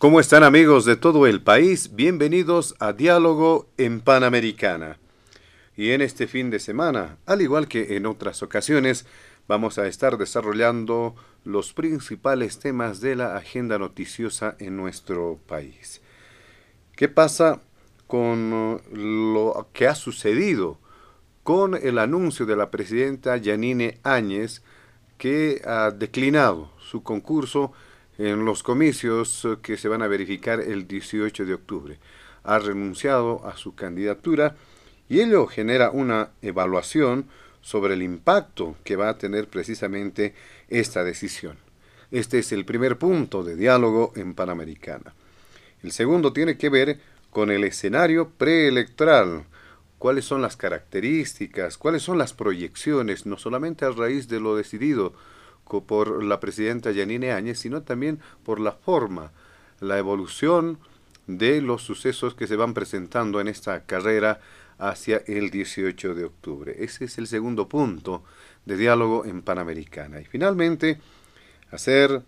¿Cómo están amigos de todo el país? Bienvenidos a Diálogo en Panamericana. Y en este fin de semana, al igual que en otras ocasiones, vamos a estar desarrollando los principales temas de la agenda noticiosa en nuestro país. ¿Qué pasa con lo que ha sucedido con el anuncio de la presidenta Yanine Áñez que ha declinado su concurso en los comicios que se van a verificar el 18 de octubre. Ha renunciado a su candidatura y ello genera una evaluación sobre el impacto que va a tener precisamente esta decisión. Este es el primer punto de diálogo en Panamericana. El segundo tiene que ver con el escenario preelectoral. ¿Cuáles son las características? ¿Cuáles son las proyecciones? No solamente a raíz de lo decidido por la presidenta Yanine Áñez, sino también por la forma, la evolución de los sucesos que se van presentando en esta carrera hacia el 18 de octubre. Ese es el segundo punto de diálogo en Panamericana. Y finalmente, hacer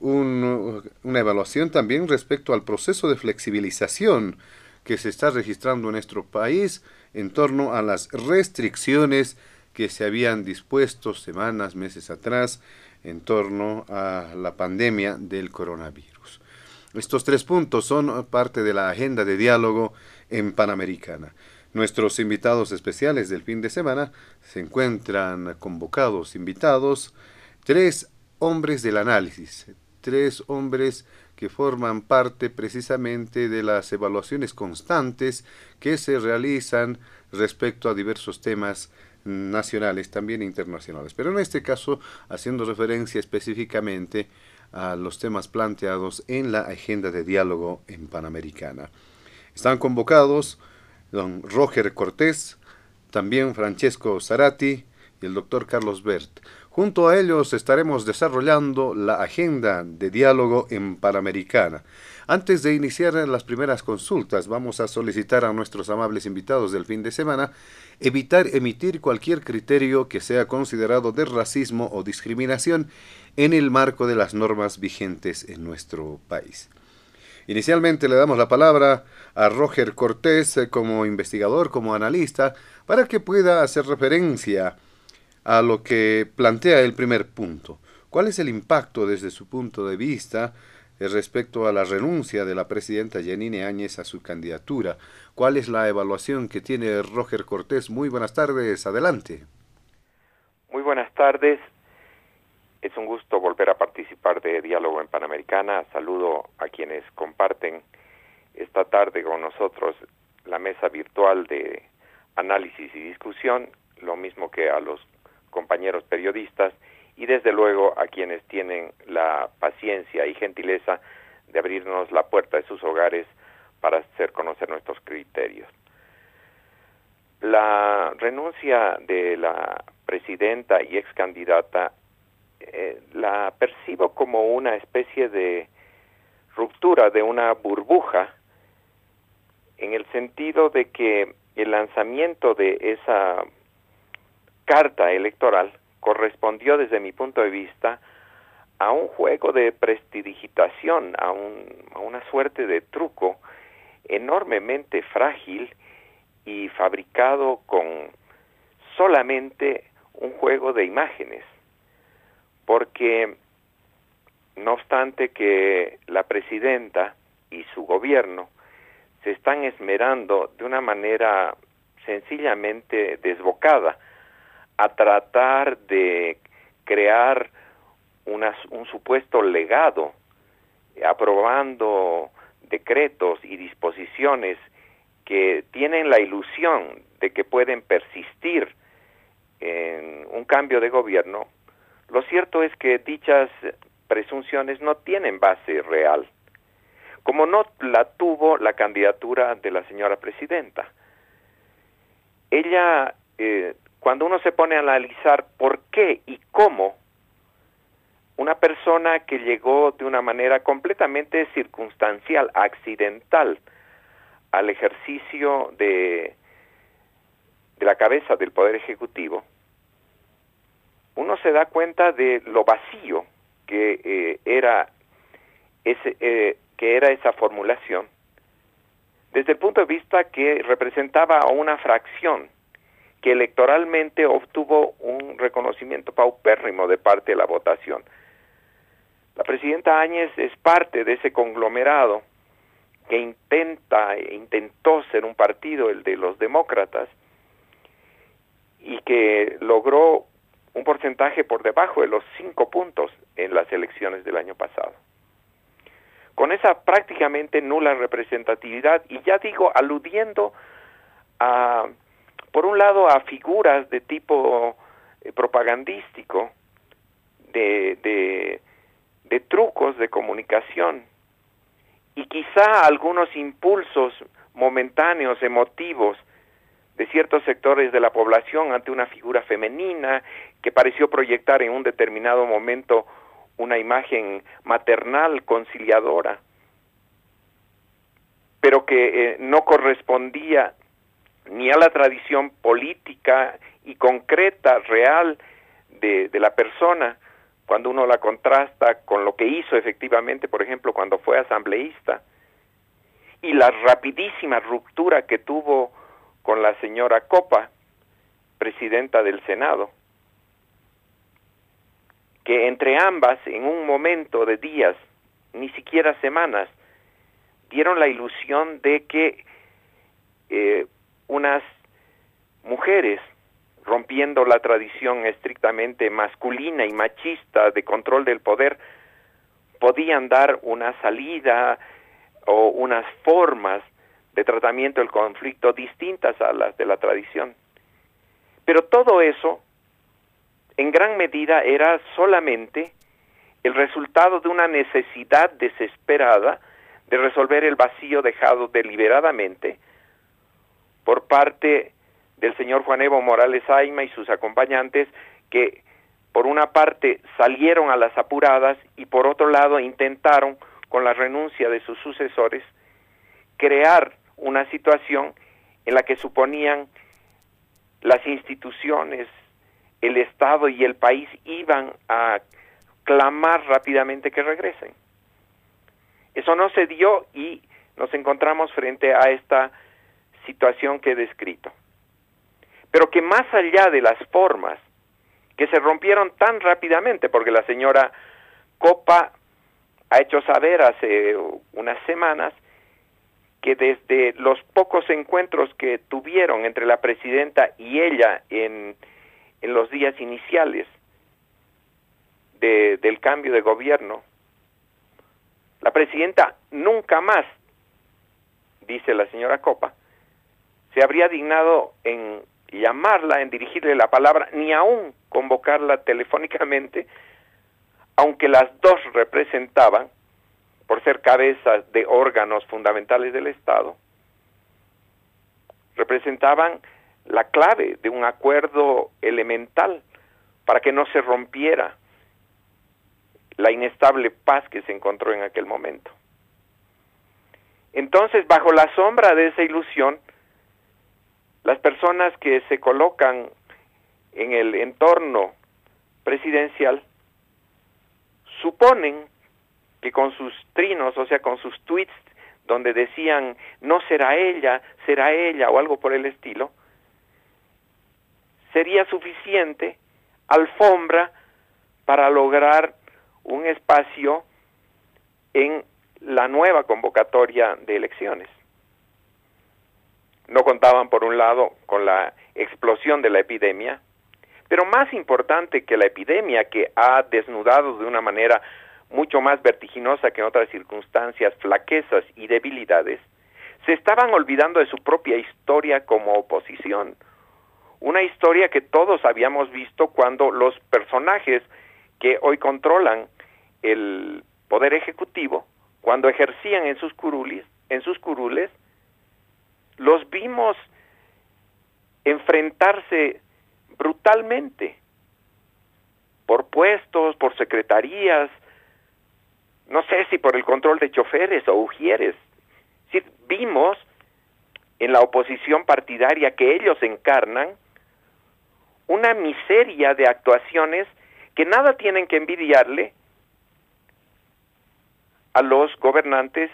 una evaluación también respecto al proceso de flexibilización que se está registrando en nuestro país en torno a las restricciones que se habían dispuesto semanas, meses atrás en torno a la pandemia del coronavirus. Estos tres puntos son parte de la agenda de diálogo en Panamericana. Nuestros invitados especiales del fin de semana se encuentran convocados, invitados, tres hombres del análisis, tres hombres que forman parte precisamente de las evaluaciones constantes que se realizan respecto a diversos temas nacionales, también internacionales. Pero en este caso, haciendo referencia específicamente a los temas planteados en la agenda de diálogo en Panamericana. Están convocados don Roger Cortés, también Francesco Zarati y el doctor Carlos Bert. Junto a ellos estaremos desarrollando la agenda de diálogo en Panamericana. Antes de iniciar las primeras consultas, vamos a solicitar a nuestros amables invitados del fin de semana evitar emitir cualquier criterio que sea considerado de racismo o discriminación en el marco de las normas vigentes en nuestro país. Inicialmente le damos la palabra a Roger Cortés eh, como investigador, como analista, para que pueda hacer referencia a lo que plantea el primer punto. ¿Cuál es el impacto desde su punto de vista respecto a la renuncia de la presidenta Janine Áñez a su candidatura? ¿Cuál es la evaluación que tiene Roger Cortés? Muy buenas tardes, adelante. Muy buenas tardes. Es un gusto volver a participar de Diálogo en Panamericana. Saludo a quienes comparten esta tarde con nosotros la mesa virtual de análisis y discusión, lo mismo que a los compañeros periodistas y desde luego a quienes tienen la paciencia y gentileza de abrirnos la puerta de sus hogares para hacer conocer nuestros criterios. La renuncia de la presidenta y ex candidata eh, la percibo como una especie de ruptura de una burbuja en el sentido de que el lanzamiento de esa carta electoral correspondió desde mi punto de vista a un juego de prestidigitación, a, un, a una suerte de truco enormemente frágil y fabricado con solamente un juego de imágenes, porque no obstante que la presidenta y su gobierno se están esmerando de una manera sencillamente desbocada a tratar de crear un supuesto legado, aprobando decretos y disposiciones que tienen la ilusión de que pueden persistir en un cambio de gobierno, lo cierto es que dichas presunciones no tienen base real, como no la tuvo la candidatura de la señora presidenta. Ella, eh, cuando uno se pone a analizar por qué y cómo una persona que llegó de una manera completamente circunstancial, accidental, al ejercicio de, la cabeza del Poder Ejecutivo, uno se da cuenta de lo vacío que eh, era ese, eh, que era esa formulación, desde el punto de vista que representaba a una fracción que electoralmente obtuvo un reconocimiento paupérrimo de parte de la votación. La presidenta Áñez es parte de ese conglomerado que intenta, intentó ser un partido, el de los demócratas, y que logró un porcentaje por debajo de los cinco puntos en las elecciones del año pasado. Con esa prácticamente nula representatividad, y ya digo, aludiendo a, por un lado, a figuras de tipo eh, propagandístico, de, de, trucos de comunicación, y quizá algunos impulsos momentáneos, emotivos, de ciertos sectores de la población ante una figura femenina que pareció proyectar en un determinado momento una imagen maternal, conciliadora, pero que eh, no correspondía ni a la tradición política y concreta, real de, la persona, cuando uno la contrasta con lo que hizo efectivamente, por ejemplo, cuando fue asambleísta, y la rapidísima ruptura que tuvo con la señora Copa, presidenta del Senado, que entre ambas, en un momento de días, ni siquiera semanas, dieron la ilusión de que eh, unas mujeres, rompiendo la tradición estrictamente masculina y machista de control del poder, podían dar una salida o unas formas de tratamiento del conflicto distintas a las de la tradición. Pero todo eso, en gran medida, era solamente el resultado de una necesidad desesperada de resolver el vacío dejado deliberadamente por parte del señor Juan Evo Morales Aima y sus acompañantes que por una parte salieron a las apuradas y por otro lado intentaron con la renuncia de sus sucesores crear una situación en la que suponían las instituciones, el Estado y el país iban a clamar rápidamente que regresen. Eso no se dio y nos encontramos frente a esta situación que he descrito. Pero que más allá de las formas que se rompieron tan rápidamente, porque la señora Copa ha hecho saber hace unas semanas que desde los pocos encuentros que tuvieron entre la presidenta y ella en, en los días iniciales de, del cambio de gobierno, la presidenta nunca más, dice la señora Copa, se habría dignado en llamarla, en dirigirle la palabra, ni aún convocarla telefónicamente, aunque las dos representaban por ser cabezas de órganos fundamentales del Estado, representaban la clave de un acuerdo elemental para que no se rompiera la inestable paz que se encontró en aquel momento. Entonces, bajo la sombra de esa ilusión, las personas que se colocan en el entorno presidencial suponen que con sus trinos, o sea, con sus tweets donde decían, no será ella, será ella o algo por el estilo, sería suficiente alfombra para lograr un espacio en la nueva convocatoria de elecciones. No contaban, por un lado, con la explosión de la epidemia, pero más importante que la epidemia que ha desnudado de una manera mucho más vertiginosa que en otras circunstancias flaquezas y debilidades, se estaban olvidando de su propia historia como oposición. Una historia que todos habíamos visto cuando los personajes que hoy controlan el poder ejecutivo, cuando ejercían en sus curules, en sus curules, los vimos enfrentarse brutalmente por puestos, por secretarías, no sé si por el control de choferes o ujieres. Vimos en la oposición partidaria que ellos encarnan una miseria de actuaciones que nada tienen que envidiarle a los gobernantes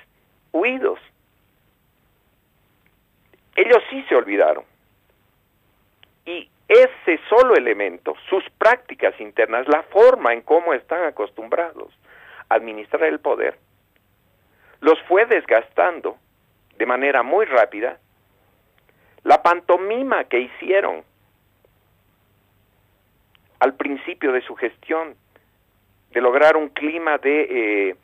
huidos. Ellos sí se olvidaron. Y ese solo elemento, sus prácticas internas, la forma en cómo están acostumbrados a administrar el poder, los fue desgastando de manera muy rápida. La pantomima que hicieron al principio de su gestión, de lograr un clima de, eh,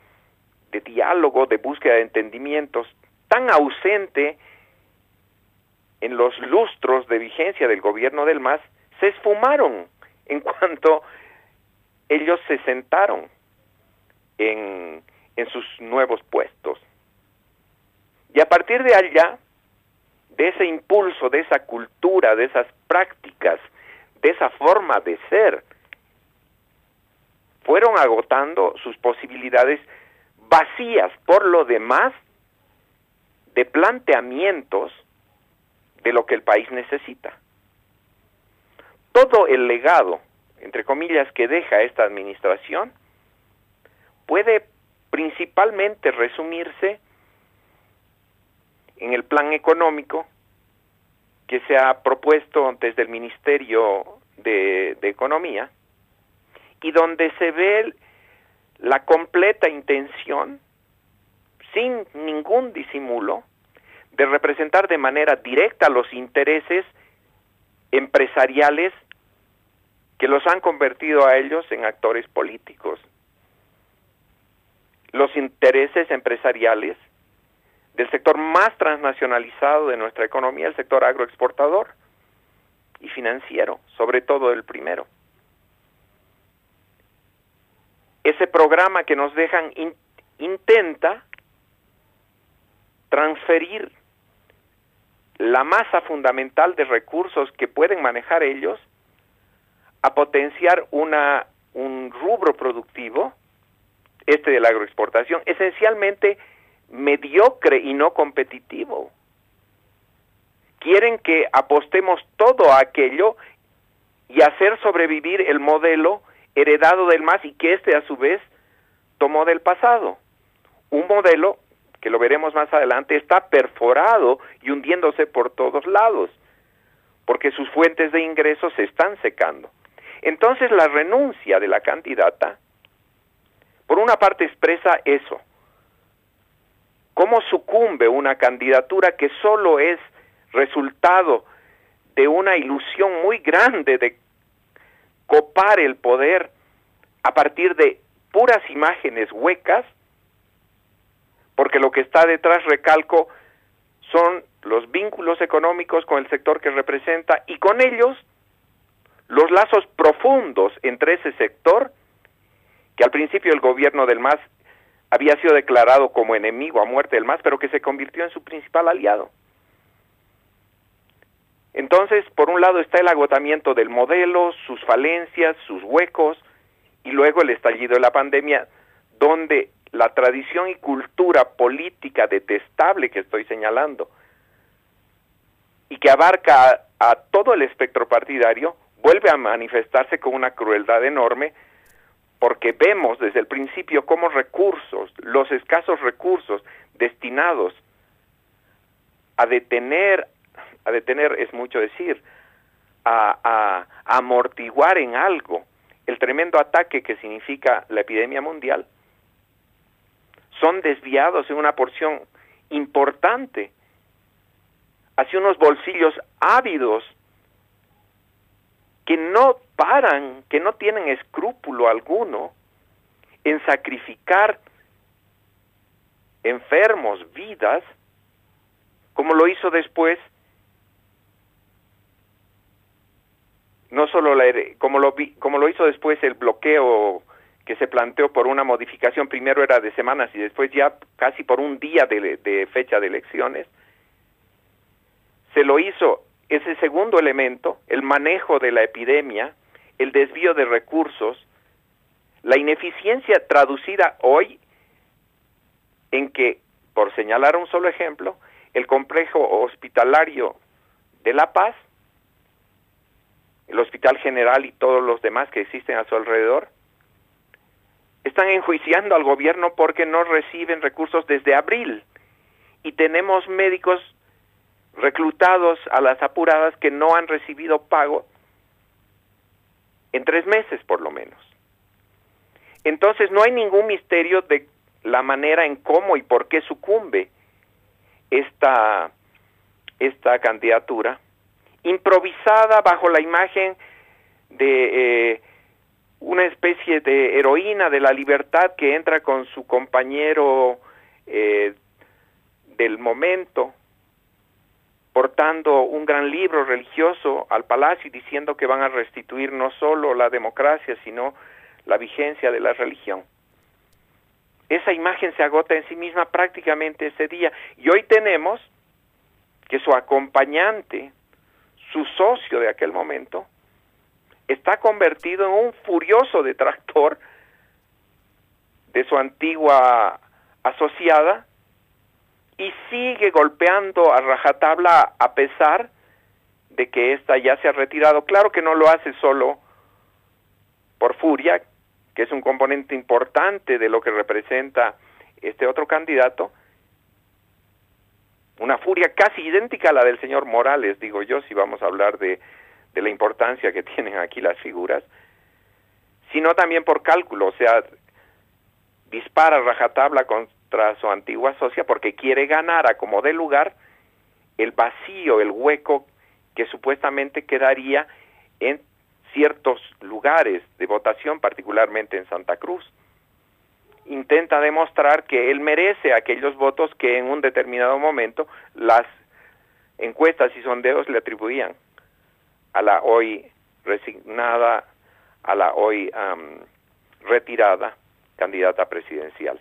de diálogo, de búsqueda de entendimientos, tan ausente en los lustros de vigencia del gobierno del MAS, se esfumaron en cuanto ellos se sentaron en, en sus nuevos puestos. Y a partir de allá, de ese impulso, de esa cultura, de esas prácticas de esa forma de ser, fueron agotando sus posibilidades vacías por lo demás de planteamientos de lo que el país necesita. Todo el legado, entre comillas, que deja esta administración puede principalmente resumirse en el plan económico que se ha propuesto desde el Ministerio de, Economía y donde se ve la completa intención, sin ningún disimulo, de representar de manera directa los intereses empresariales que los han convertido a ellos en actores políticos. Los intereses empresariales del sector más transnacionalizado de nuestra economía, el sector agroexportador y financiero, sobre todo el primero. Ese programa que nos dejan intenta transferir la masa fundamental de recursos que pueden manejar ellos a potenciar una, un rubro productivo, este de la agroexportación, esencialmente mediocre y no competitivo. Quieren que apostemos todo a aquello y hacer sobrevivir el modelo heredado del MAS y que éste a su vez tomó del pasado. Un modelo, que lo veremos más adelante, está perforado y hundiéndose por todos lados, porque sus fuentes de ingresos se están secando. Entonces la renuncia de la candidata, por una parte expresa eso, ¿Cómo sucumbe una candidatura que solo es resultado de una ilusión muy grande de copar el poder a partir de puras imágenes huecas? Porque lo que está detrás, recalco, son los vínculos económicos con el sector que representa y con ellos los lazos profundos entre ese sector que al principio el gobierno del MAS había sido declarado como enemigo a muerte del MAS, pero que se convirtió en su principal aliado. Entonces, por un lado está el agotamiento del modelo, sus falencias, sus huecos, y luego el estallido de la pandemia, donde la tradición y cultura política detestable que estoy señalando, y que abarca a, todo el espectro partidario, vuelve a manifestarse con una crueldad enorme, porque vemos desde el principio cómo recursos, los escasos recursos destinados a detener, a detener es mucho decir, a, a, amortiguar en algo el tremendo ataque que significa la epidemia mundial, son desviados en una porción importante hacia unos bolsillos ávidos que no paran, que no tienen escrúpulo alguno en sacrificar enfermos, vidas, como lo hizo después, no solo la, como, lo, como lo hizo después el bloqueo que se planteó por una modificación, primero era de semanas y después ya casi por un día de, de fecha de elecciones, se lo hizo ese segundo elemento, el manejo de la epidemia, el desvío de recursos, la ineficiencia traducida hoy en que, por señalar un solo ejemplo, el complejo hospitalario de La Paz, el Hospital General y todos los demás que existen a su alrededor, están enjuiciando al gobierno porque no reciben recursos desde abril y tenemos médicos reclutados a las apuradas que no han recibido pago en tres meses por lo menos. Entonces no hay ningún misterio de la manera en cómo y por qué sucumbe esta, esta candidatura, improvisada bajo la imagen de eh, una especie de heroína de la libertad que entra con su compañero eh, del momento, portando un gran libro religioso al palacio y diciendo que van a restituir no solo la democracia, sino la vigencia de la religión. Esa imagen se agota en sí misma prácticamente ese día. Y hoy tenemos que su acompañante, su socio de aquel momento, está convertido en un furioso detractor de su antigua asociada y sigue golpeando a rajatabla a pesar de que ésta ya se ha retirado. Claro que no lo hace solo por furia, que es un componente importante de lo que representa este otro candidato, una furia casi idéntica a la del señor Morales, digo yo, si vamos a hablar de, de la importancia que tienen aquí las figuras, sino también por cálculo, o sea, dispara rajatabla contra su antigua socia porque quiere ganar a como de lugar el vacío, el hueco que supuestamente quedaría en ciertos lugares de votación, particularmente en Santa Cruz. Intenta demostrar que él merece aquellos votos que en un determinado momento las encuestas y sondeos le atribuían a la hoy resignada, a la hoy retirada candidata presidencial.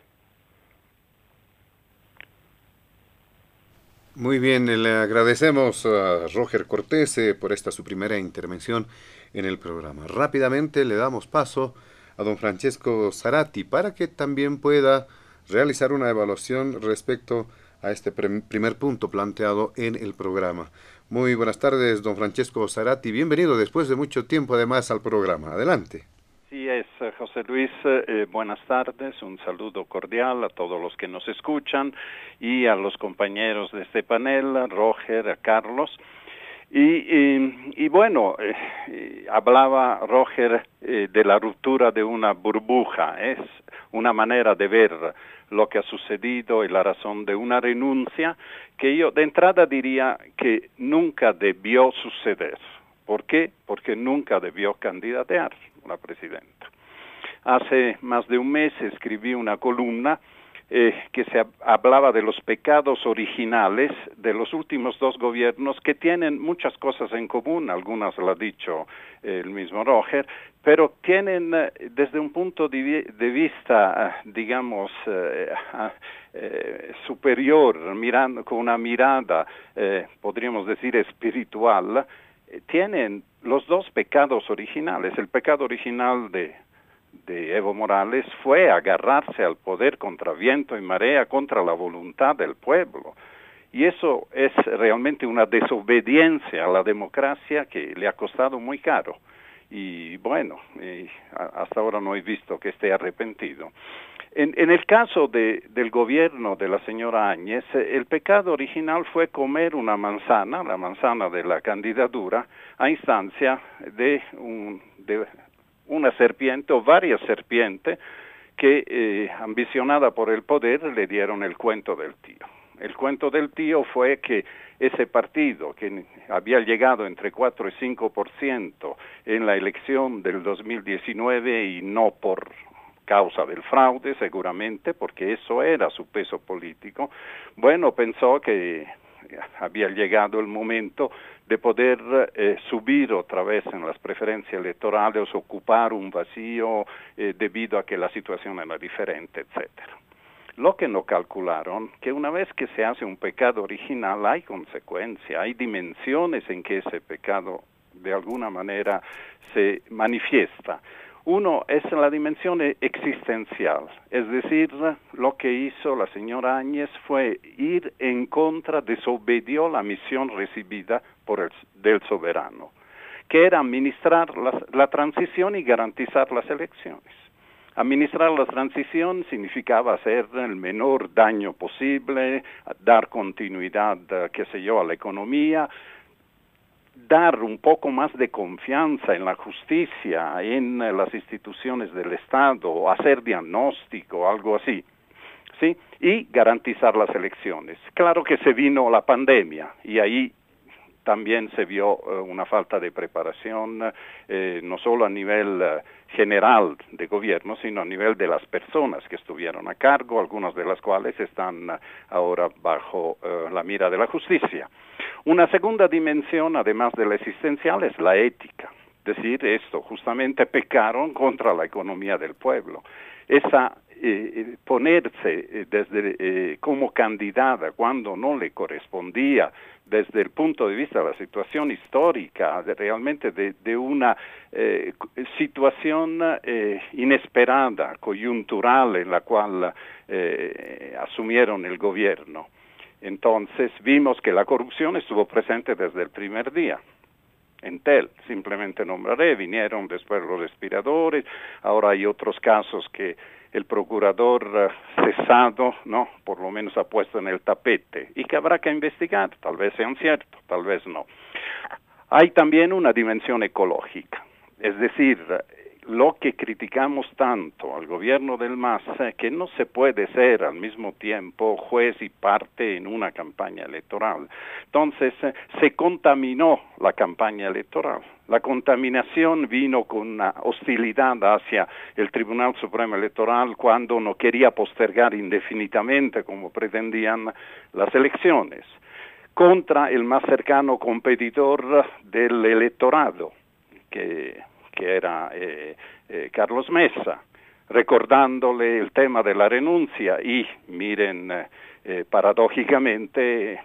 Muy bien, le agradecemos a Roger Cortés eh, por esta su primera intervención en el programa. Rápidamente le damos paso a don Francesco Zarati para que también pueda realizar una evaluación respecto a este primer punto planteado en el programa. Muy buenas tardes, don Francesco Zarati. Bienvenido después de mucho tiempo además al programa. Adelante. Sí, es eh, José Luis. Eh, buenas tardes. Un saludo cordial a todos los que nos escuchan y a los compañeros de este panel, Roger, a Carlos. Y, bueno, eh, hablaba Roger eh, de la ruptura de una burbuja, es una manera de ver lo que ha sucedido y la razón de una renuncia que yo de entrada diría que nunca debió suceder. ¿Por qué? Porque nunca debió candidatear la presidenta. Hace más de un mes escribí una columna eh, que se hablaba de los pecados originales de los últimos dos gobiernos que tienen muchas cosas en común, algunas lo ha dicho el mismo Roger, pero tienen eh, desde un punto de, vista, eh, digamos, superior, mirando con una mirada, podríamos decir, espiritual, tienen los dos pecados originales, el pecado original de de Evo Morales fue agarrarse al poder contra viento y marea, contra la voluntad del pueblo. Y eso es realmente una desobediencia a la democracia que le ha costado muy caro. y bueno, hasta ahora no he visto que esté arrepentido. En, en el caso de, del gobierno de la señora Áñez, el pecado original fue comer una manzana, la manzana de la candidatura, a instancia de, un, de una serpiente o varias serpientes que, eh, ambicionada por el poder, le dieron el cuento del tío. El cuento del tío fue que ese partido que había llegado entre 4 y 5% en la elección del 2019 y no por causa del fraude seguramente, porque eso era su peso político, bueno, pensó que había llegado el momento de poder eh, subir otra vez en las preferencias electorales, ocupar un vacío eh, debido a que la situación era diferente, etcétera. Lo que no calcularon, que una vez que se hace un pecado original hay consecuencia, hay dimensiones en que ese pecado de alguna manera se manifiesta. Uno es la dimensión existencial, es decir, lo que hizo la señora Áñez fue ir en contra, desobedió la misión recibida del soberano, que era administrar la, la transición y garantizar las elecciones. Administrar la transición significaba hacer el menor daño posible, dar continuidad, qué sé yo, a la economía, dar un poco más de confianza en la justicia, en las instituciones del Estado, hacer diagnóstico, algo así. ¿Sí? Y garantizar las elecciones. Claro que se vino la pandemia y ahí también se vio eh, una falta de preparación, eh, no solo a nivel eh, general de gobierno, sino a nivel de las personas que estuvieron a cargo, algunas de las cuales están ahora bajo la mira de la justicia. Una segunda dimensión, además de la existencial, es la ética. Decir esto, justamente pecaron contra la economía del pueblo. Esa ponerse desde como candidata cuando no le correspondía desde el punto de vista de la situación histórica, realmente de, una eh, situación eh, inesperada, coyuntural en la cual eh, asumieron el gobierno. Entonces vimos que la corrupción estuvo presente desde el primer día. Entel, simplemente nombraré, vinieron después los respiradores, ahora hay otros casos que el procurador eh, cesado, ¿no? Por lo menos ha puesto en el tapete y que habrá que investigar, tal vez sean ciertos, tal vez no. Hay también una dimensión ecológica, es decir, lo que criticamos tanto al gobierno del MAS, que no se puede ser al mismo tiempo juez y parte en una campaña electoral. Entonces, eh, se contaminó la campaña electoral. La contaminación vino con una hostilidad hacia el Tribunal Supremo Electoral cuando no quería postergar indefinidamente, como pretendían, las elecciones, contra el más cercano competidor del electorado, que era eh, eh, Carlos Mesa, recordándole el tema de la renuncia. Y miren, eh, paradójicamente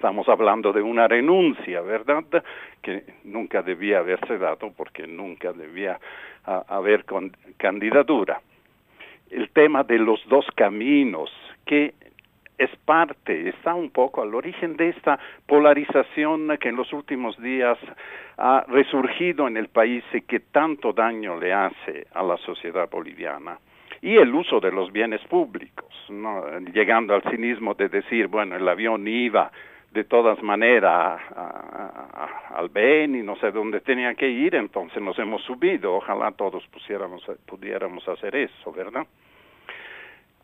estamos hablando de una renuncia, ¿verdad? Que nunca debía haberse dado porque nunca debía haber candidatura. El tema de los dos caminos, que es parte, está un poco al origen de esta polarización que en los últimos días ha resurgido en el país y que tanto daño le hace a la sociedad boliviana. Y el uso de los bienes públicos, llegando al cinismo de decir, bueno, el avión iba de todas maneras al Ben y no sé dónde tenía que ir, entonces nos hemos subido, ojalá todos pusiéramos, pudiéramos hacer eso, ¿verdad?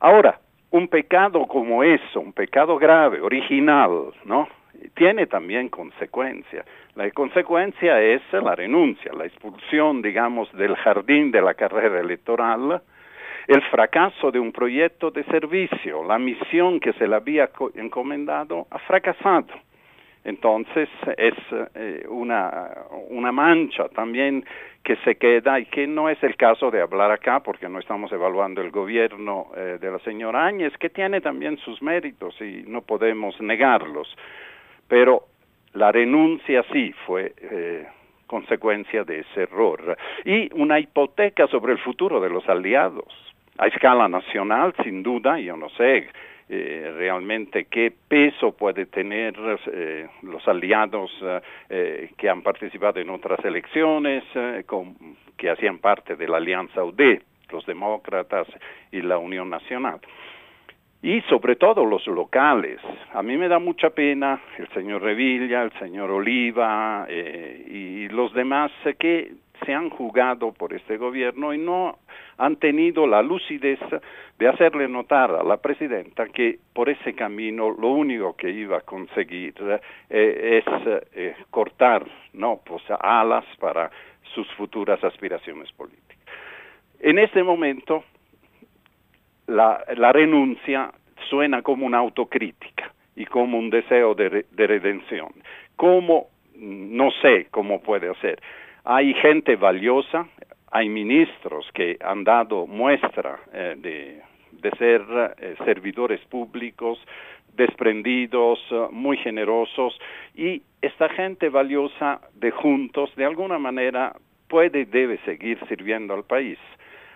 Ahora, un pecado como eso, un pecado grave, original, ¿no? Tiene también consecuencia. La consecuencia es la renuncia, la expulsión, digamos, del jardín de la carrera electoral, el fracaso de un proyecto de servicio, la misión que se le había encomendado ha fracasado. Entonces es eh, una, mancha también que se queda y que no es el caso de hablar acá porque no estamos evaluando el gobierno eh, de la señora Áñez, que tiene también sus méritos y no podemos negarlos. Pero la renuncia sí fue eh, consecuencia de ese error. Y una hipoteca sobre el futuro de los aliados. A escala nacional, sin duda, yo no sé, eh, realmente qué peso puede tener eh, los aliados eh, que han participado en otras elecciones, que hacían parte de la Alianza UD, los demócratas y la Unión Nacional. Y sobre todo los locales. A mí me da mucha pena el señor Revilla, el señor Oliva y los demás que se han jugado por este gobierno y no han tenido la lucidez de hacerle notar a la presidenta que por ese camino lo único que iba a conseguir eh, es eh, cortar no pues alas para sus futuras aspiraciones políticas. En este momento la, renuncia suena como una autocrítica y como un deseo de, de redención. ¿Cómo? No sé cómo puede hacer. Hay gente valiosa, hay ministros que han dado muestra eh, de, ser eh, servidores públicos, desprendidos, eh, muy generosos, y esta gente valiosa de juntos, de alguna manera, puede y debe seguir sirviendo al país.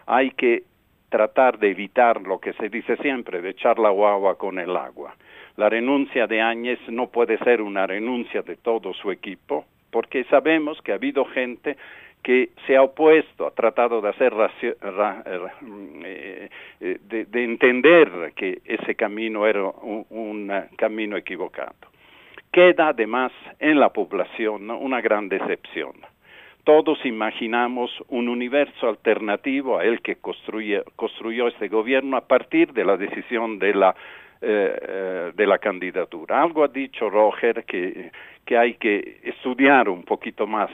Hay que tratar de evitar lo que se dice siempre, de echar la guagua con el agua. La renuncia de Áñez no puede ser una renuncia de todo su equipo, porque sabemos que ha habido gente que se ha opuesto, ha tratado de hacer eh, eh, de, entender que ese camino era un, camino equivocado. Queda además en la población una gran decepción. Todos imaginamos un universo alternativo a el que construyó este gobierno a partir de la decisión eh, de la candidatura. Algo ha dicho Roger que, que hay que estudiar un poquito más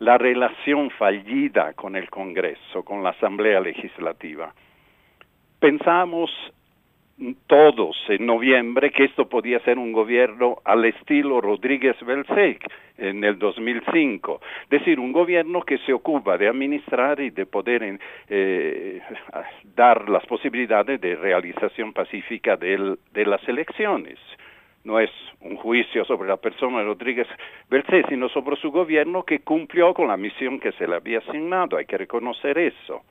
la relación fallida con el Congreso, con la Asamblea Legislativa. Pensamos todos en noviembre que esto podía ser un gobierno al estilo Rodríguez Belzec en el 2005, es decir, un gobierno que se ocupa de administrar y de poder eh, dar las posibilidades de realización pacífica de las elecciones. No es un juicio sobre la persona de Rodríguez Belcé, sino sobre su gobierno que cumplió con la misión que se le había asignado. Hay que reconocer eso.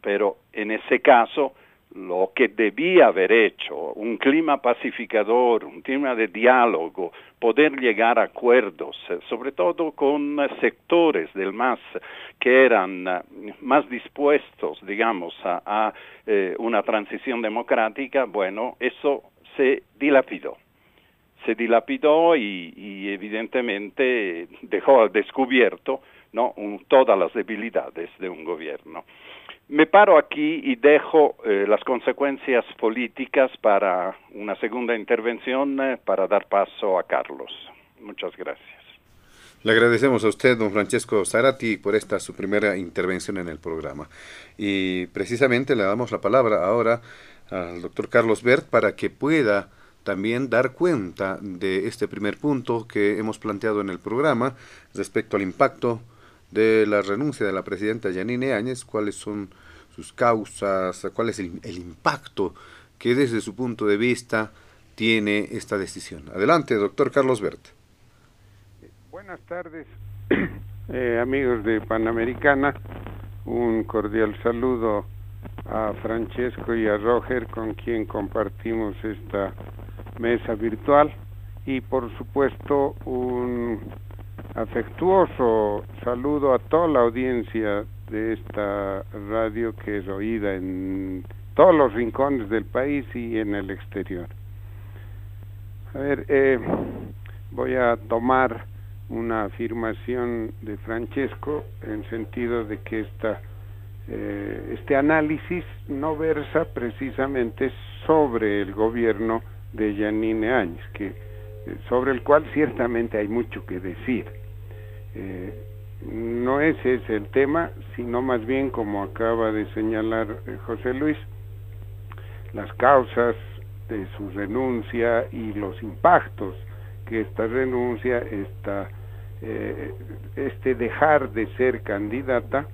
Pero en ese caso, lo que debía haber hecho, un clima pacificador, un clima de diálogo, poder llegar a acuerdos, eh, sobre todo con sectores del MAS que eran eh, más dispuestos, digamos, a, eh, una transición democrática, bueno, eso se dilapidó. Se dilapidó y, evidentemente dejó al descubierto ¿no? todas las debilidades de un gobierno. Me paro aquí y dejo eh, las consecuencias políticas para una segunda intervención eh, para dar paso a Carlos. Muchas gracias. Le agradecemos a usted, don Francesco Zarati, por esta su primera intervención en el programa. Y precisamente le damos la palabra ahora al doctor Carlos Bert para que pueda también dar cuenta de este primer punto que hemos planteado en el programa respecto al impacto de la renuncia de la presidenta Yanine Áñez, cuáles son sus causas, cuál es el, impacto que desde su punto de vista tiene esta decisión. Adelante, doctor Carlos Bert. Buenas tardes, eh, amigos de Panamericana. Un cordial saludo a Francesco y a Roger, con quien compartimos esta mesa virtual. Y por supuesto, un afectuoso saludo a toda la audiencia de esta radio que es oída en todos los rincones del país y en el exterior. A ver, eh, voy a tomar una afirmación de Francesco en sentido de que esta, eh, este análisis no versa precisamente sobre el gobierno de Yanine Áñez, que sobre el cual ciertamente hay mucho que decir. Eh, no ese es el tema, sino más bien, como acaba de señalar eh, José Luis, las causas de su renuncia y los impactos que esta renuncia, esta, eh, este dejar de ser candidata,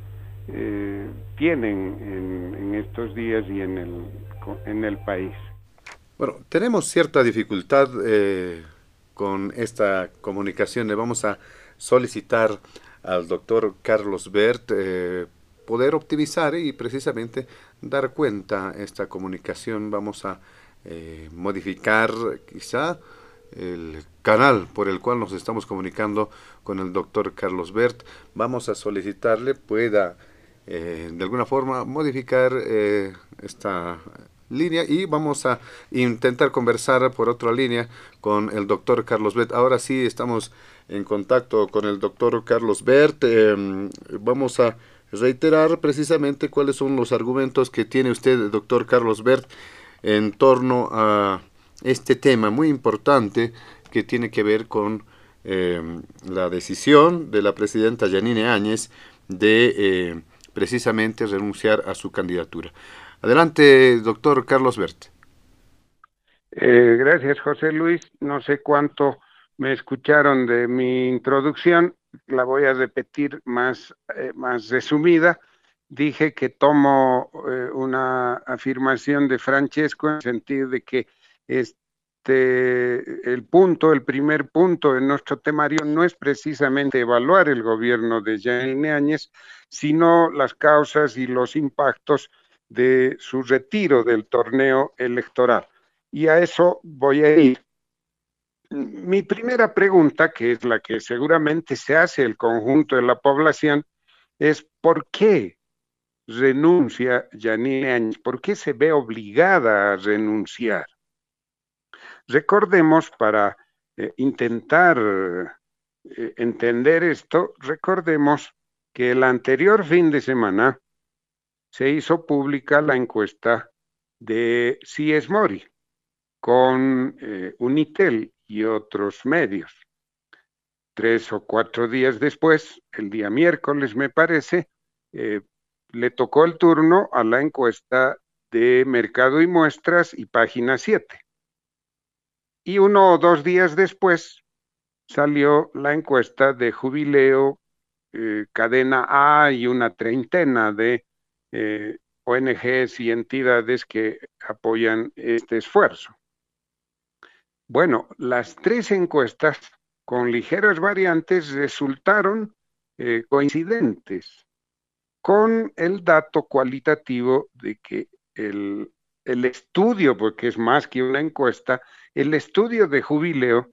tienen en, estos días y en el, en el país. Bueno, tenemos cierta dificultad con esta comunicación. Le vamos a solicitar al doctor Carlos Bert eh, poder optimizar y precisamente dar cuenta esta comunicación. Vamos a eh, modificar quizá el canal por el cual nos estamos comunicando con el doctor Carlos Bert. Vamos a solicitarle pueda eh, de alguna forma modificar eh, esta línea y vamos a intentar conversar por otra línea con el doctor Carlos Bert. Ahora sí estamos en contacto con el doctor Carlos Bert. Em, vamos a reiterar precisamente cuáles son los argumentos que tiene usted, doctor Carlos Bert, en torno a este tema muy importante que tiene que ver con em, la decisión de la presidenta Yanine Áñez de eh, precisamente renunciar a su candidatura. Adelante, doctor Carlos Bert. Eh, gracias, José Luis. No sé cuánto me escucharon de mi introducción, la voy a repetir más, eh, más resumida. Dije que tomo eh, una afirmación de Francesco en el sentido de que este, el punto, el primer punto en nuestro temario no es precisamente evaluar el gobierno de Janine Áñez, sino las causas y los impactos de su retiro del torneo electoral. Y a eso voy a ir. Mi primera pregunta, que es la que seguramente se hace el conjunto de la población, es ¿por qué renuncia Janine Áñez? ¿Por qué se ve obligada a renunciar? Recordemos, para eh, intentar eh, entender esto, recordemos que el anterior fin de semana se hizo pública la encuesta de CIES Mori con eh, Unitel y otros medios. Tres o cuatro días después, el día miércoles me parece, le tocó el turno a la encuesta de Mercado y Muestras y Página 7. Y uno o dos días después salió la encuesta de Jubileo, eh, Cadena A y una treintena de ONGs y entidades que apoyan este esfuerzo. Bueno, las tres encuestas con ligeras variantes resultaron eh, coincidentes con el dato cualitativo de que el, el estudio, porque es más que una encuesta, el estudio de jubileo,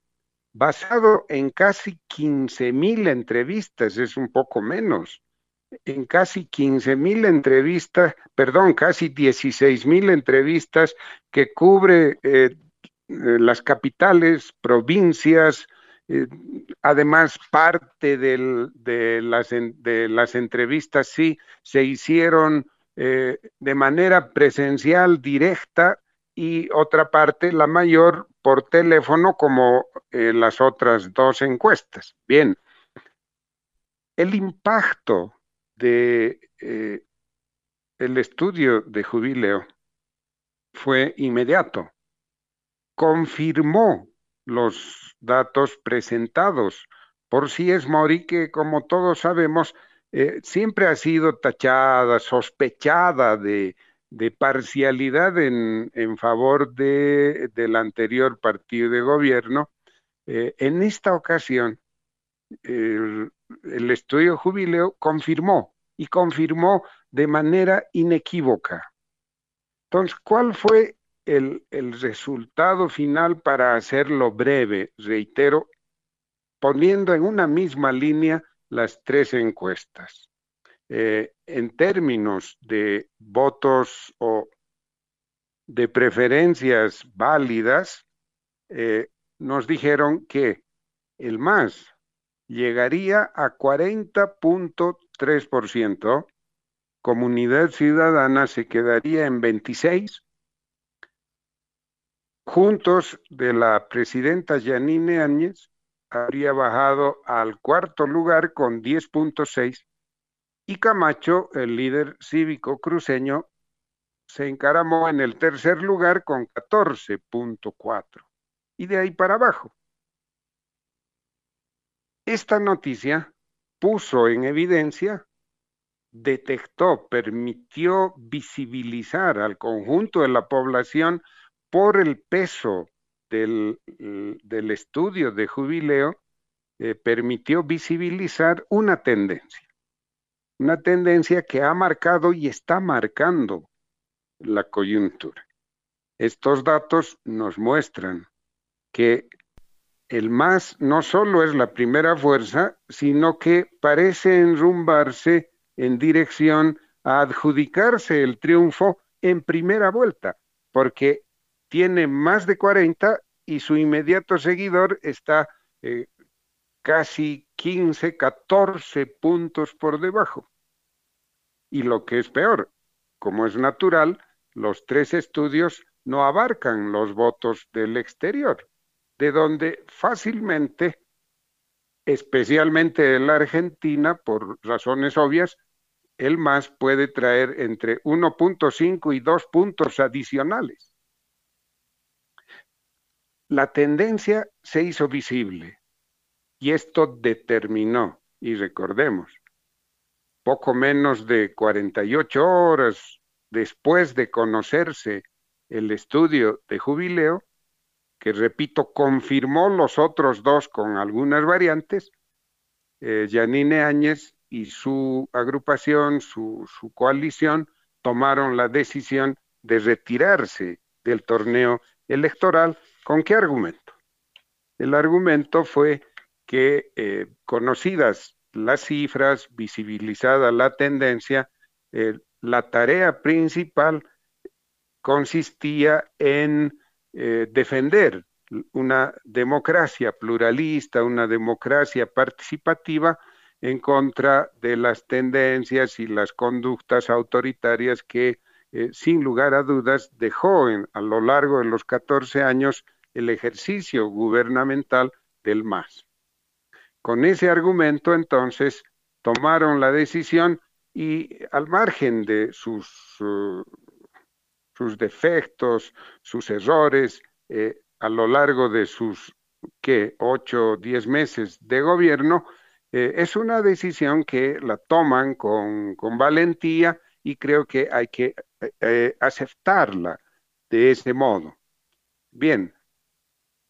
basado en casi 15 mil entrevistas, es un poco menos, en casi 15 mil entrevistas, perdón, casi 16 mil entrevistas que cubre eh, eh, las capitales, provincias, eh, además parte de, las, de, las, entrevistas sí se hicieron eh, de manera presencial directa y otra parte, la mayor, por teléfono como las otras dos encuestas. Bien, el impacto de el estudio de jubileo fue inmediato confirmó los datos presentados por es Mori, que como todos sabemos, eh, siempre ha sido tachada, sospechada de, parcialidad en, favor de, del anterior partido de gobierno. Eh, en esta ocasión, el estudio jubileo confirmó y confirmó de manera inequívoca. Entonces, ¿cuál fue el, resultado final para hacerlo breve, reitero, poniendo en una misma línea las tres encuestas. Eh, en términos de votos o de preferencias válidas, eh, nos dijeron que el MAS llegaría a 40.3%, Comunidad Ciudadana se quedaría en 26%, Juntos de la presidenta Yanine Áñez habría bajado al cuarto lugar con 10.6 y Camacho, el líder cívico cruceño, se encaramó en el tercer lugar con 14.4 y de ahí para abajo. Esta noticia puso en evidencia, detectó, permitió visibilizar al conjunto de la población por el peso del, estudio de jubileo, eh, permitió visibilizar una tendencia, una tendencia que ha marcado y está marcando la coyuntura. Estos datos nos muestran que el MAS no solo es la primera fuerza, sino que parece enrumbarse en dirección a adjudicarse el triunfo en primera vuelta, porque tiene más de 40 y su inmediato seguidor está eh, casi 15, 14 puntos por debajo. Y lo que es peor, como es natural, los tres estudios no abarcan los votos del exterior, de donde fácilmente, especialmente en la Argentina, por razones obvias, el MAS puede traer entre 1.5 y 2 puntos adicionales. La tendencia se hizo visible y esto determinó, y recordemos, poco menos de 48 horas después de conocerse el estudio de jubileo, que repito, confirmó los otros dos con algunas variantes, eh, Yanine Áñez y su agrupación, su coalición, tomaron la decisión de retirarse del torneo electoral. ¿Con qué argumento? El argumento fue que eh, conocidas las cifras, visibilizada la tendencia, eh, la tarea principal consistía en eh, defender una democracia pluralista, una democracia participativa en contra de las tendencias y las conductas autoritarias que, sin lugar a dudas, dejó a lo largo de los 14 años el ejercicio gubernamental del MAS. Con ese argumento, entonces, tomaron la decisión y al margen de sus, sus defectos, sus errores, eh, a lo largo de sus, ¿qué?, ocho o diez meses de gobierno, eh, es una decisión que la toman con, con valentía y creo que hay que eh, aceptarla de ese modo. Bien,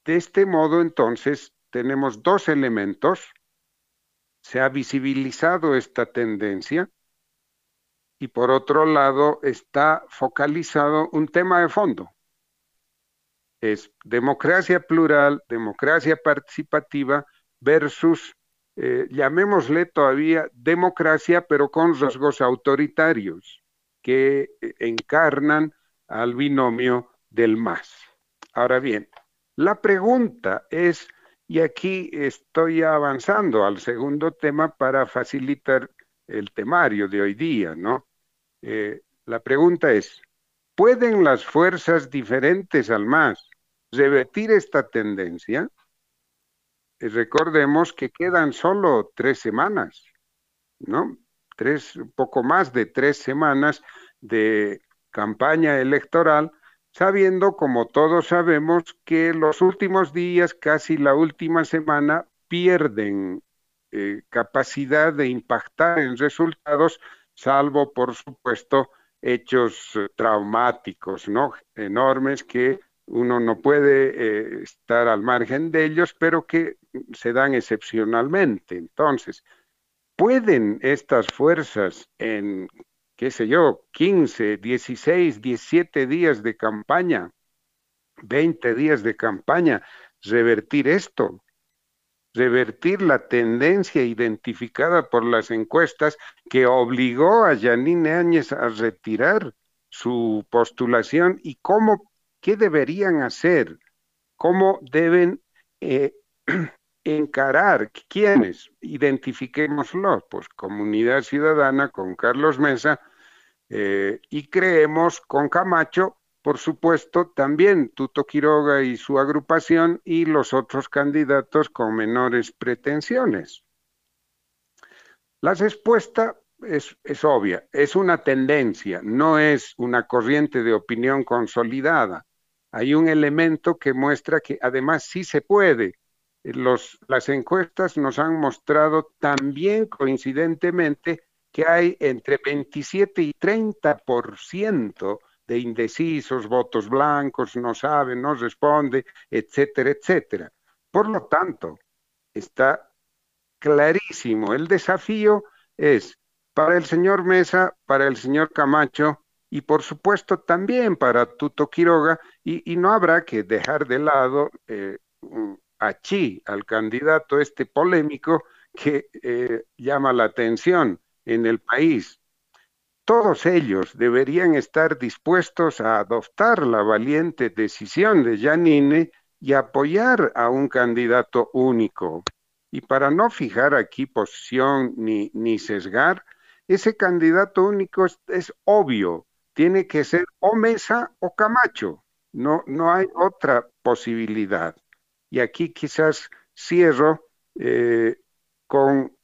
de este modo entonces tenemos dos elementos, se ha visibilizado esta tendencia y por otro lado está focalizado un tema de fondo. Es democracia plural, democracia participativa versus, eh, llamémosle todavía democracia, pero con rasgos autoritarios que eh, encarnan al binomio del más. Ahora bien, la pregunta es, y aquí estoy avanzando al segundo tema para facilitar el temario de hoy día, ¿no? Eh, la pregunta es, ¿pueden las fuerzas diferentes al más revertir esta tendencia? Eh, recordemos que quedan solo tres semanas, ¿no? Tres, poco más de tres semanas de campaña electoral sabiendo, como todos sabemos, que los últimos días, casi la última semana, pierden eh, capacidad de impactar en resultados, salvo, por supuesto, hechos eh, traumáticos, ¿no? Enormes que uno no puede eh, estar al margen de ellos, pero que se dan excepcionalmente. Entonces, ¿pueden estas fuerzas en qué sé yo, 15, 16, 17 días de campaña, 20 días de campaña, revertir esto, revertir la tendencia identificada por las encuestas que obligó a Yanine Áñez a retirar su postulación y cómo, qué deberían hacer, cómo deben eh, encarar quiénes, identifiquémoslo, pues Comunidad Ciudadana con Carlos Mesa eh, y creemos con Camacho, por supuesto, también Tuto Quiroga y su agrupación y los otros candidatos con menores pretensiones. La respuesta es, es obvia, es una tendencia, no es una corriente de opinión consolidada. Hay un elemento que muestra que además sí se puede los, las encuestas nos han mostrado también coincidentemente que hay entre 27 y 30% de indecisos, votos blancos, no saben, no responde, etcétera, etcétera. Por lo tanto, está clarísimo. El desafío es para el señor Mesa, para el señor Camacho, y por supuesto también para Tuto Quiroga, y, no habrá que dejar de lado eh, a Chi, al candidato este polémico que eh, llama la atención en el país. Todos ellos deberían estar dispuestos a adoptar la valiente decisión de Janine y apoyar a un candidato único. Y para no fijar aquí posición ni, ni sesgar, ese candidato único es obvio, tiene que ser o Mesa o Camacho. No, no hay otra posibilidad. Y aquí quizás cierro eh, con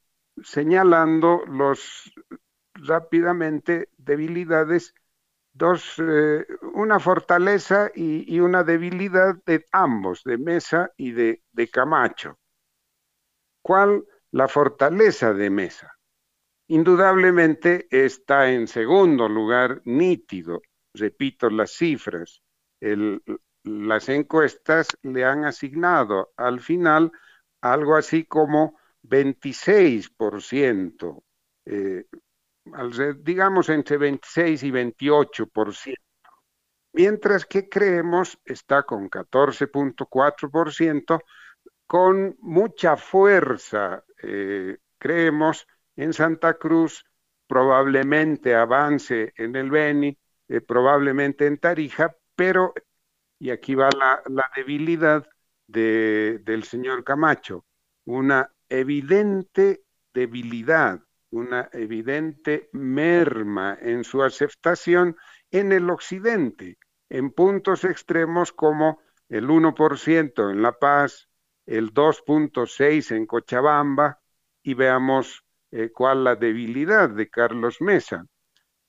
señalando los rápidamente debilidades, dos, eh, una fortaleza y, una debilidad de ambos, de Mesa y de, de Camacho. ¿Cuál? La fortaleza de Mesa indudablemente está en segundo lugar nítido. Repito las cifras. Las encuestas le han asignado al final algo así como 26%, eh, digamos entre 26 y 28%, mientras que creemos está con 14.4%, con mucha fuerza, eh, creemos en Santa Cruz, probablemente avance en el Beni, eh, probablemente en Tarija, pero, y aquí va la, debilidad del señor Camacho, una evidente debilidad, una evidente merma en su aceptación en el occidente, en puntos extremos como el 1% en La Paz, el 2.6% en Cochabamba, y veamos eh, cuál la debilidad de Carlos Mesa.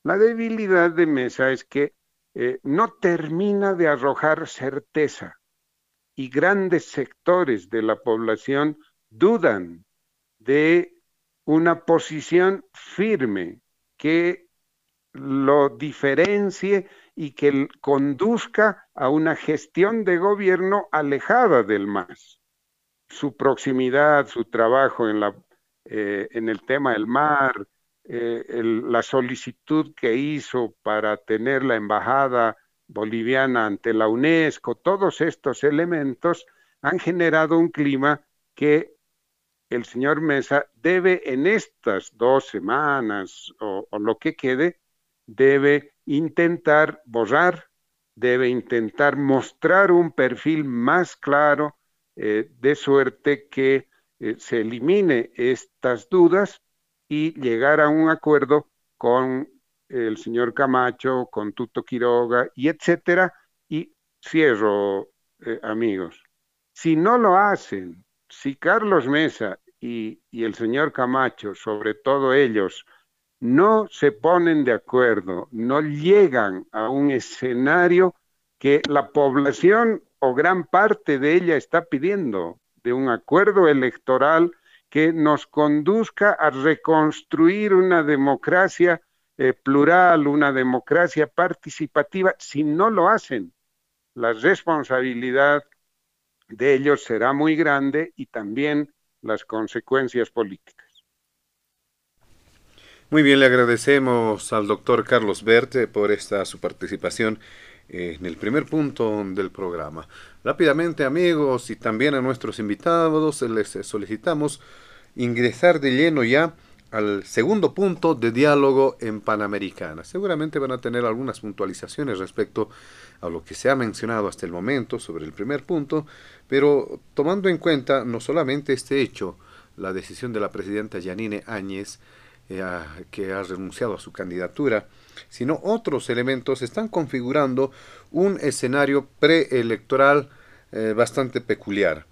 La debilidad de Mesa es que eh, no termina de arrojar certeza y grandes sectores de la población dudan de una posición firme que lo diferencie y que conduzca a una gestión de gobierno alejada del MAS. Su proximidad, su trabajo en la eh, en el tema del mar, eh, la solicitud que hizo para tener la embajada boliviana ante la UNESCO, todos estos elementos han generado un clima que el señor Mesa debe en estas dos semanas o, lo que quede, debe intentar borrar, debe intentar mostrar un perfil más claro, eh, de suerte que eh, se elimine estas dudas y llegar a un acuerdo con el señor Camacho, con Tuto Quiroga y etcétera. Y cierro, eh, amigos. Si no lo hacen, si Carlos Mesa y, y el señor Camacho, sobre todo ellos, no se ponen de acuerdo, no llegan a un escenario que la población o gran parte de ella está pidiendo, de un acuerdo electoral que nos conduzca a reconstruir una democracia eh, plural, una democracia participativa. Si no lo hacen, la responsabilidad de ellos será muy grande y también las consecuencias políticas. Muy bien, le agradecemos al doctor Carlos Berte por esta su participación en el primer punto del programa. Rápidamente amigos y también a nuestros invitados les solicitamos ingresar de lleno ya al segundo punto de diálogo en Panamericana. Seguramente van a tener algunas puntualizaciones respecto a lo que se ha mencionado hasta el momento sobre el primer punto, pero tomando en cuenta no solamente este hecho, la decisión de la presidenta Yanine Áñez, eh, que ha renunciado a su candidatura, sino otros elementos están configurando un escenario preelectoral eh, bastante peculiar.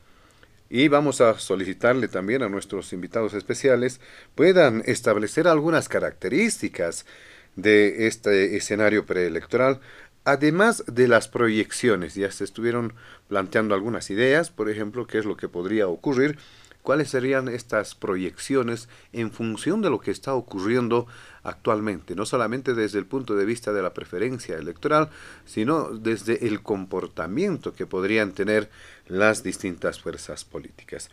Y vamos a solicitarle también a nuestros invitados especiales puedan establecer algunas características de este escenario preelectoral, además de las proyecciones. Ya se estuvieron planteando algunas ideas, por ejemplo, qué es lo que podría ocurrir cuáles serían estas proyecciones en función de lo que está ocurriendo actualmente, no solamente desde el punto de vista de la preferencia electoral, sino desde el comportamiento que podrían tener las distintas fuerzas políticas.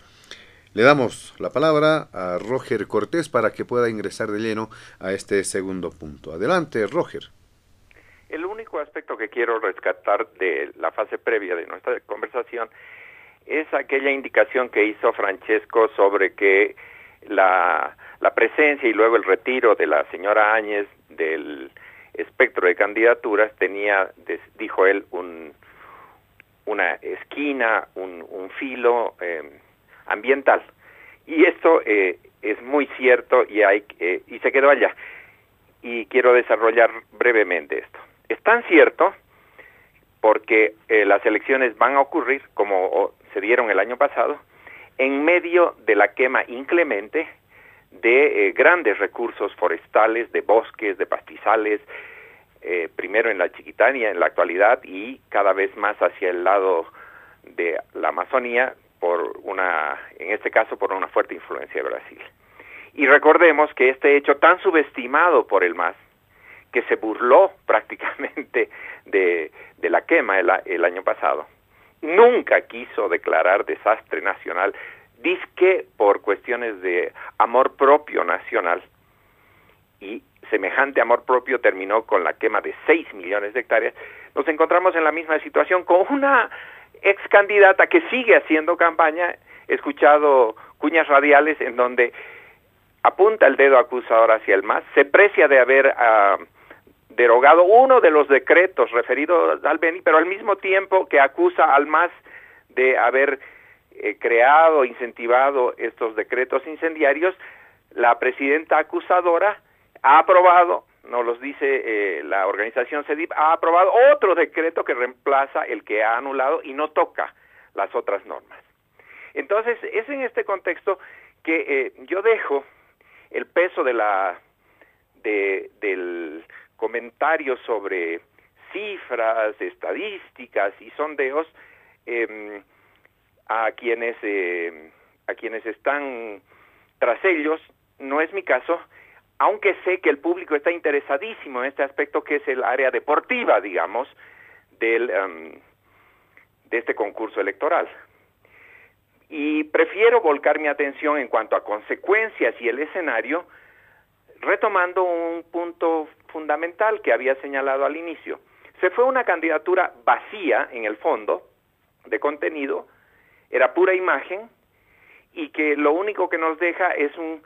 Le damos la palabra a Roger Cortés para que pueda ingresar de lleno a este segundo punto. Adelante, Roger. El único aspecto que quiero rescatar de la fase previa de nuestra conversación es aquella indicación que hizo Francesco sobre que la, la presencia y luego el retiro de la señora Áñez del espectro de candidaturas tenía, dijo él, un, una esquina, un, filo eh, ambiental. Y esto eh, es muy cierto y, hay, eh, y se quedó allá. Y quiero desarrollar brevemente esto. Es tan cierto porque las elecciones van a ocurrir, como se dieron el año pasado, en medio de la quema inclemente de grandes recursos forestales, de bosques, de pastizales, eh, primero en la Chiquitania en la actualidad y cada vez más hacia el lado de la Amazonía por una, en este caso por una fuerte influencia de Brasil. Y recordemos que este hecho tan subestimado por el MAS, que se burló prácticamente de, de la quema el, el año pasado, nunca quiso declarar desastre nacional, disque por cuestiones de amor propio nacional, y semejante amor propio terminó con la quema de 6 millones de hectáreas, nos encontramos en la misma situación con una ex candidata que sigue haciendo campaña, he escuchado cuñas radiales en donde apunta el dedo acusador hacia el MAS, se precia de haber uh, derogado uno de los decretos referidos al Beni, pero al mismo tiempo que acusa al MAS de haber eh, creado, incentivado estos decretos incendiarios, la presidenta acusadora ha aprobado, nos los dice eh, la organización CEDIP, ha aprobado otro decreto que reemplaza el que ha anulado y no toca las otras normas. Entonces, es en este contexto que eh, yo dejo el peso de la de, del comentario sobre cifras, estadísticas y sondeos eh, a quienes eh, a quienes están tras ellos. No es mi caso aunque sé que el público está interesadísimo en este aspecto que es el área deportiva, digamos, del, um, de este concurso electoral. Y prefiero volcar mi atención en cuanto a consecuencias y el escenario, retomando un punto fundamental que había señalado al inicio. Se fue una candidatura vacía en el fondo, de contenido, era pura imagen, y que lo único que nos deja es un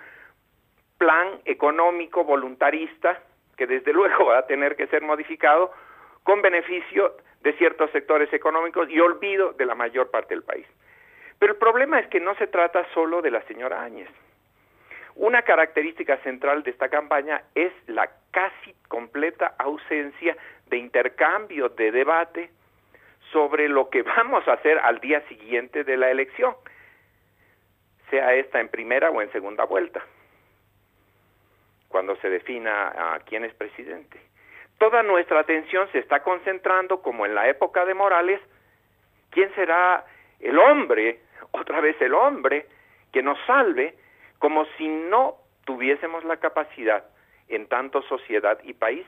plan económico voluntarista que desde luego va a tener que ser modificado con beneficio de ciertos sectores económicos y olvido de la mayor parte del país. Pero el problema es que no se trata solo de la señora Áñez. Una característica central de esta campaña es la casi completa ausencia de intercambio, de debate sobre lo que vamos a hacer al día siguiente de la elección, sea esta en primera o en segunda vuelta cuando se defina a quién es presidente. Toda nuestra atención se está concentrando, como en la época de Morales, quién será el hombre, otra vez el hombre, que nos salve, como si no tuviésemos la capacidad, en tanto sociedad y país,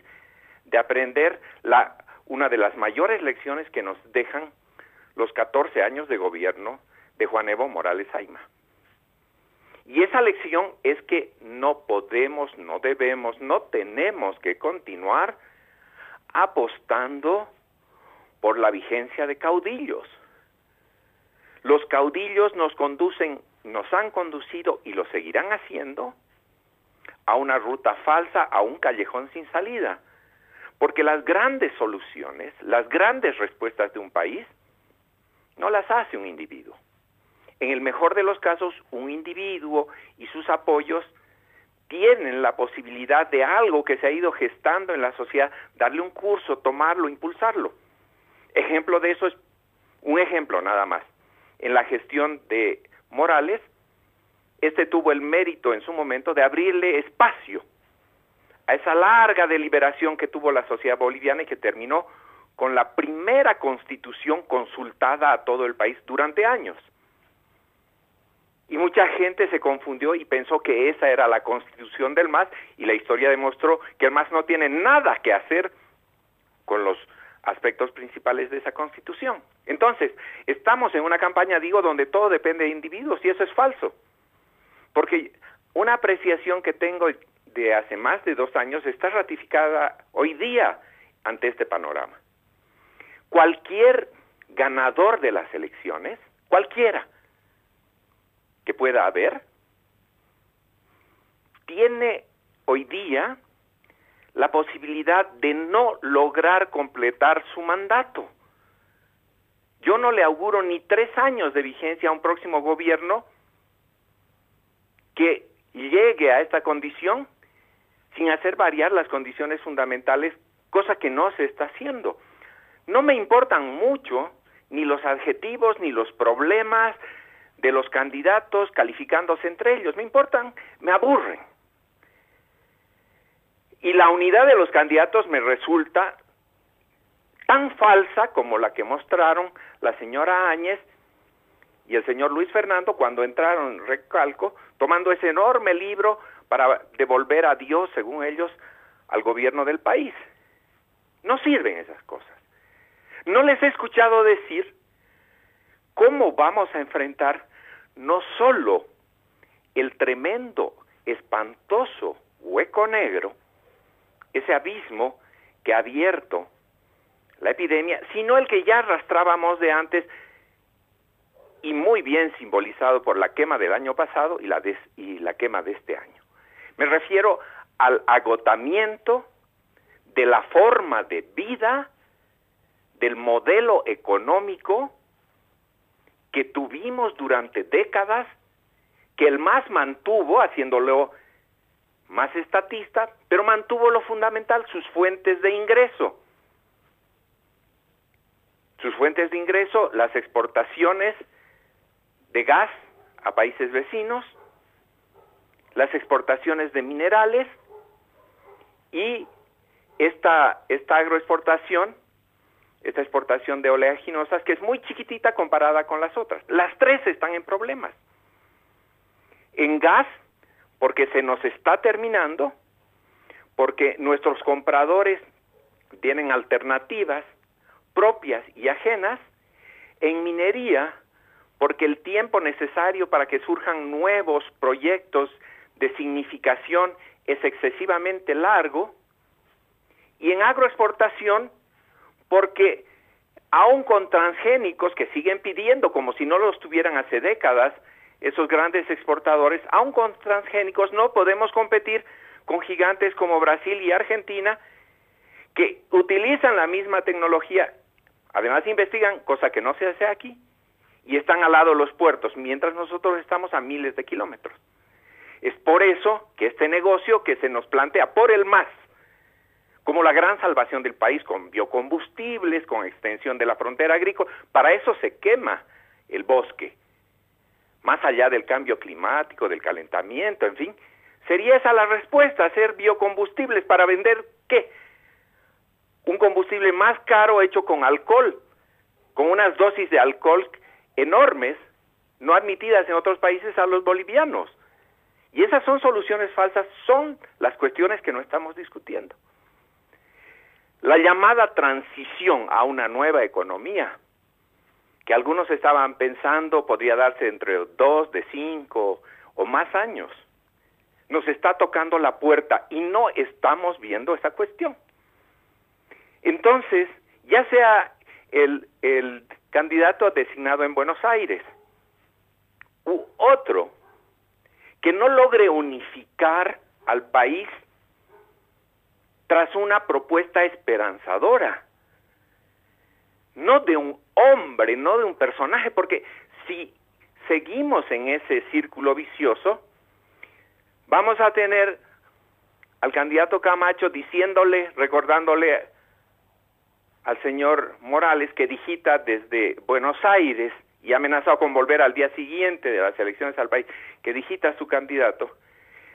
de aprender la, una de las mayores lecciones que nos dejan los 14 años de gobierno de Juan Evo Morales Aima. Y esa lección es que no podemos, no debemos, no tenemos que continuar apostando por la vigencia de caudillos. Los caudillos nos conducen, nos han conducido y lo seguirán haciendo a una ruta falsa, a un callejón sin salida. Porque las grandes soluciones, las grandes respuestas de un país, no las hace un individuo en el mejor de los casos, un individuo y sus apoyos tienen la posibilidad de algo que se ha ido gestando en la sociedad, darle un curso, tomarlo, impulsarlo. Ejemplo de eso es un ejemplo nada más. En la gestión de Morales, este tuvo el mérito en su momento de abrirle espacio a esa larga deliberación que tuvo la sociedad boliviana y que terminó con la primera constitución consultada a todo el país durante años. Y mucha gente se confundió y pensó que esa era la constitución del MAS y la historia demostró que el MAS no tiene nada que hacer con los aspectos principales de esa constitución. Entonces, estamos en una campaña, digo, donde todo depende de individuos y eso es falso. Porque una apreciación que tengo de hace más de dos años está ratificada hoy día ante este panorama. Cualquier ganador de las elecciones, cualquiera que pueda haber, tiene hoy día la posibilidad de no lograr completar su mandato. Yo no le auguro ni tres años de vigencia a un próximo gobierno que llegue a esta condición sin hacer variar las condiciones fundamentales, cosa que no se está haciendo. No me importan mucho ni los adjetivos ni los problemas de los candidatos calificándose entre ellos, me importan, me aburren. Y la unidad de los candidatos me resulta tan falsa como la que mostraron la señora Áñez y el señor Luis Fernando cuando entraron, recalco, tomando ese enorme libro para devolver a Dios, según ellos, al gobierno del país. No sirven esas cosas. No les he escuchado decir cómo vamos a enfrentar no solo el tremendo, espantoso hueco negro, ese abismo que ha abierto la epidemia, sino el que ya arrastrábamos de antes y muy bien simbolizado por la quema del año pasado y la, y la quema de este año. Me refiero al agotamiento de la forma de vida, del modelo económico que tuvimos durante décadas, que el MAS mantuvo, haciéndolo más estatista, pero mantuvo lo fundamental, sus fuentes de ingreso. Sus fuentes de ingreso, las exportaciones de gas a países vecinos, las exportaciones de minerales y esta, esta agroexportación, esta exportación de oleaginosas, que es muy chiquitita comparada con las otras. Las tres están en problemas. En gas, porque se nos está terminando, porque nuestros compradores tienen alternativas propias y ajenas, en minería, porque el tiempo necesario para que surjan nuevos proyectos de significación es excesivamente largo, y en agroexportación, porque aún con transgénicos que siguen pidiendo, como si no los tuvieran hace décadas, esos grandes exportadores, aún con transgénicos no podemos competir con gigantes como Brasil y Argentina, que utilizan la misma tecnología Además investigan, cosa que no se hace aquí, y están al lado de los puertos, mientras nosotros estamos a miles de kilómetros. Es por eso que este negocio que se nos plantea por el más, como la gran salvación del país con biocombustibles, con extensión de la frontera agrícola, para eso se quema el bosque. Más allá del cambio climático, del calentamiento, en fin, sería esa la respuesta, hacer biocombustibles para vender qué? un combustible más caro hecho con alcohol, con unas dosis de alcohol enormes, no admitidas en otros países a los bolivianos. Y esas son soluciones falsas, son las cuestiones que no estamos discutiendo. La llamada transición a una nueva economía, que algunos estaban pensando podría darse entre dos, de cinco o más años, nos está tocando la puerta y no estamos viendo esa cuestión. Entonces, ya sea el, el candidato designado en Buenos Aires u otro que no logre unificar al país tras una propuesta esperanzadora, no de un hombre, no de un personaje, porque si seguimos en ese círculo vicioso, vamos a tener al candidato Camacho diciéndole, recordándole al señor Morales que digita desde Buenos Aires y amenazado con volver al día siguiente de las elecciones al país, que digita a su candidato.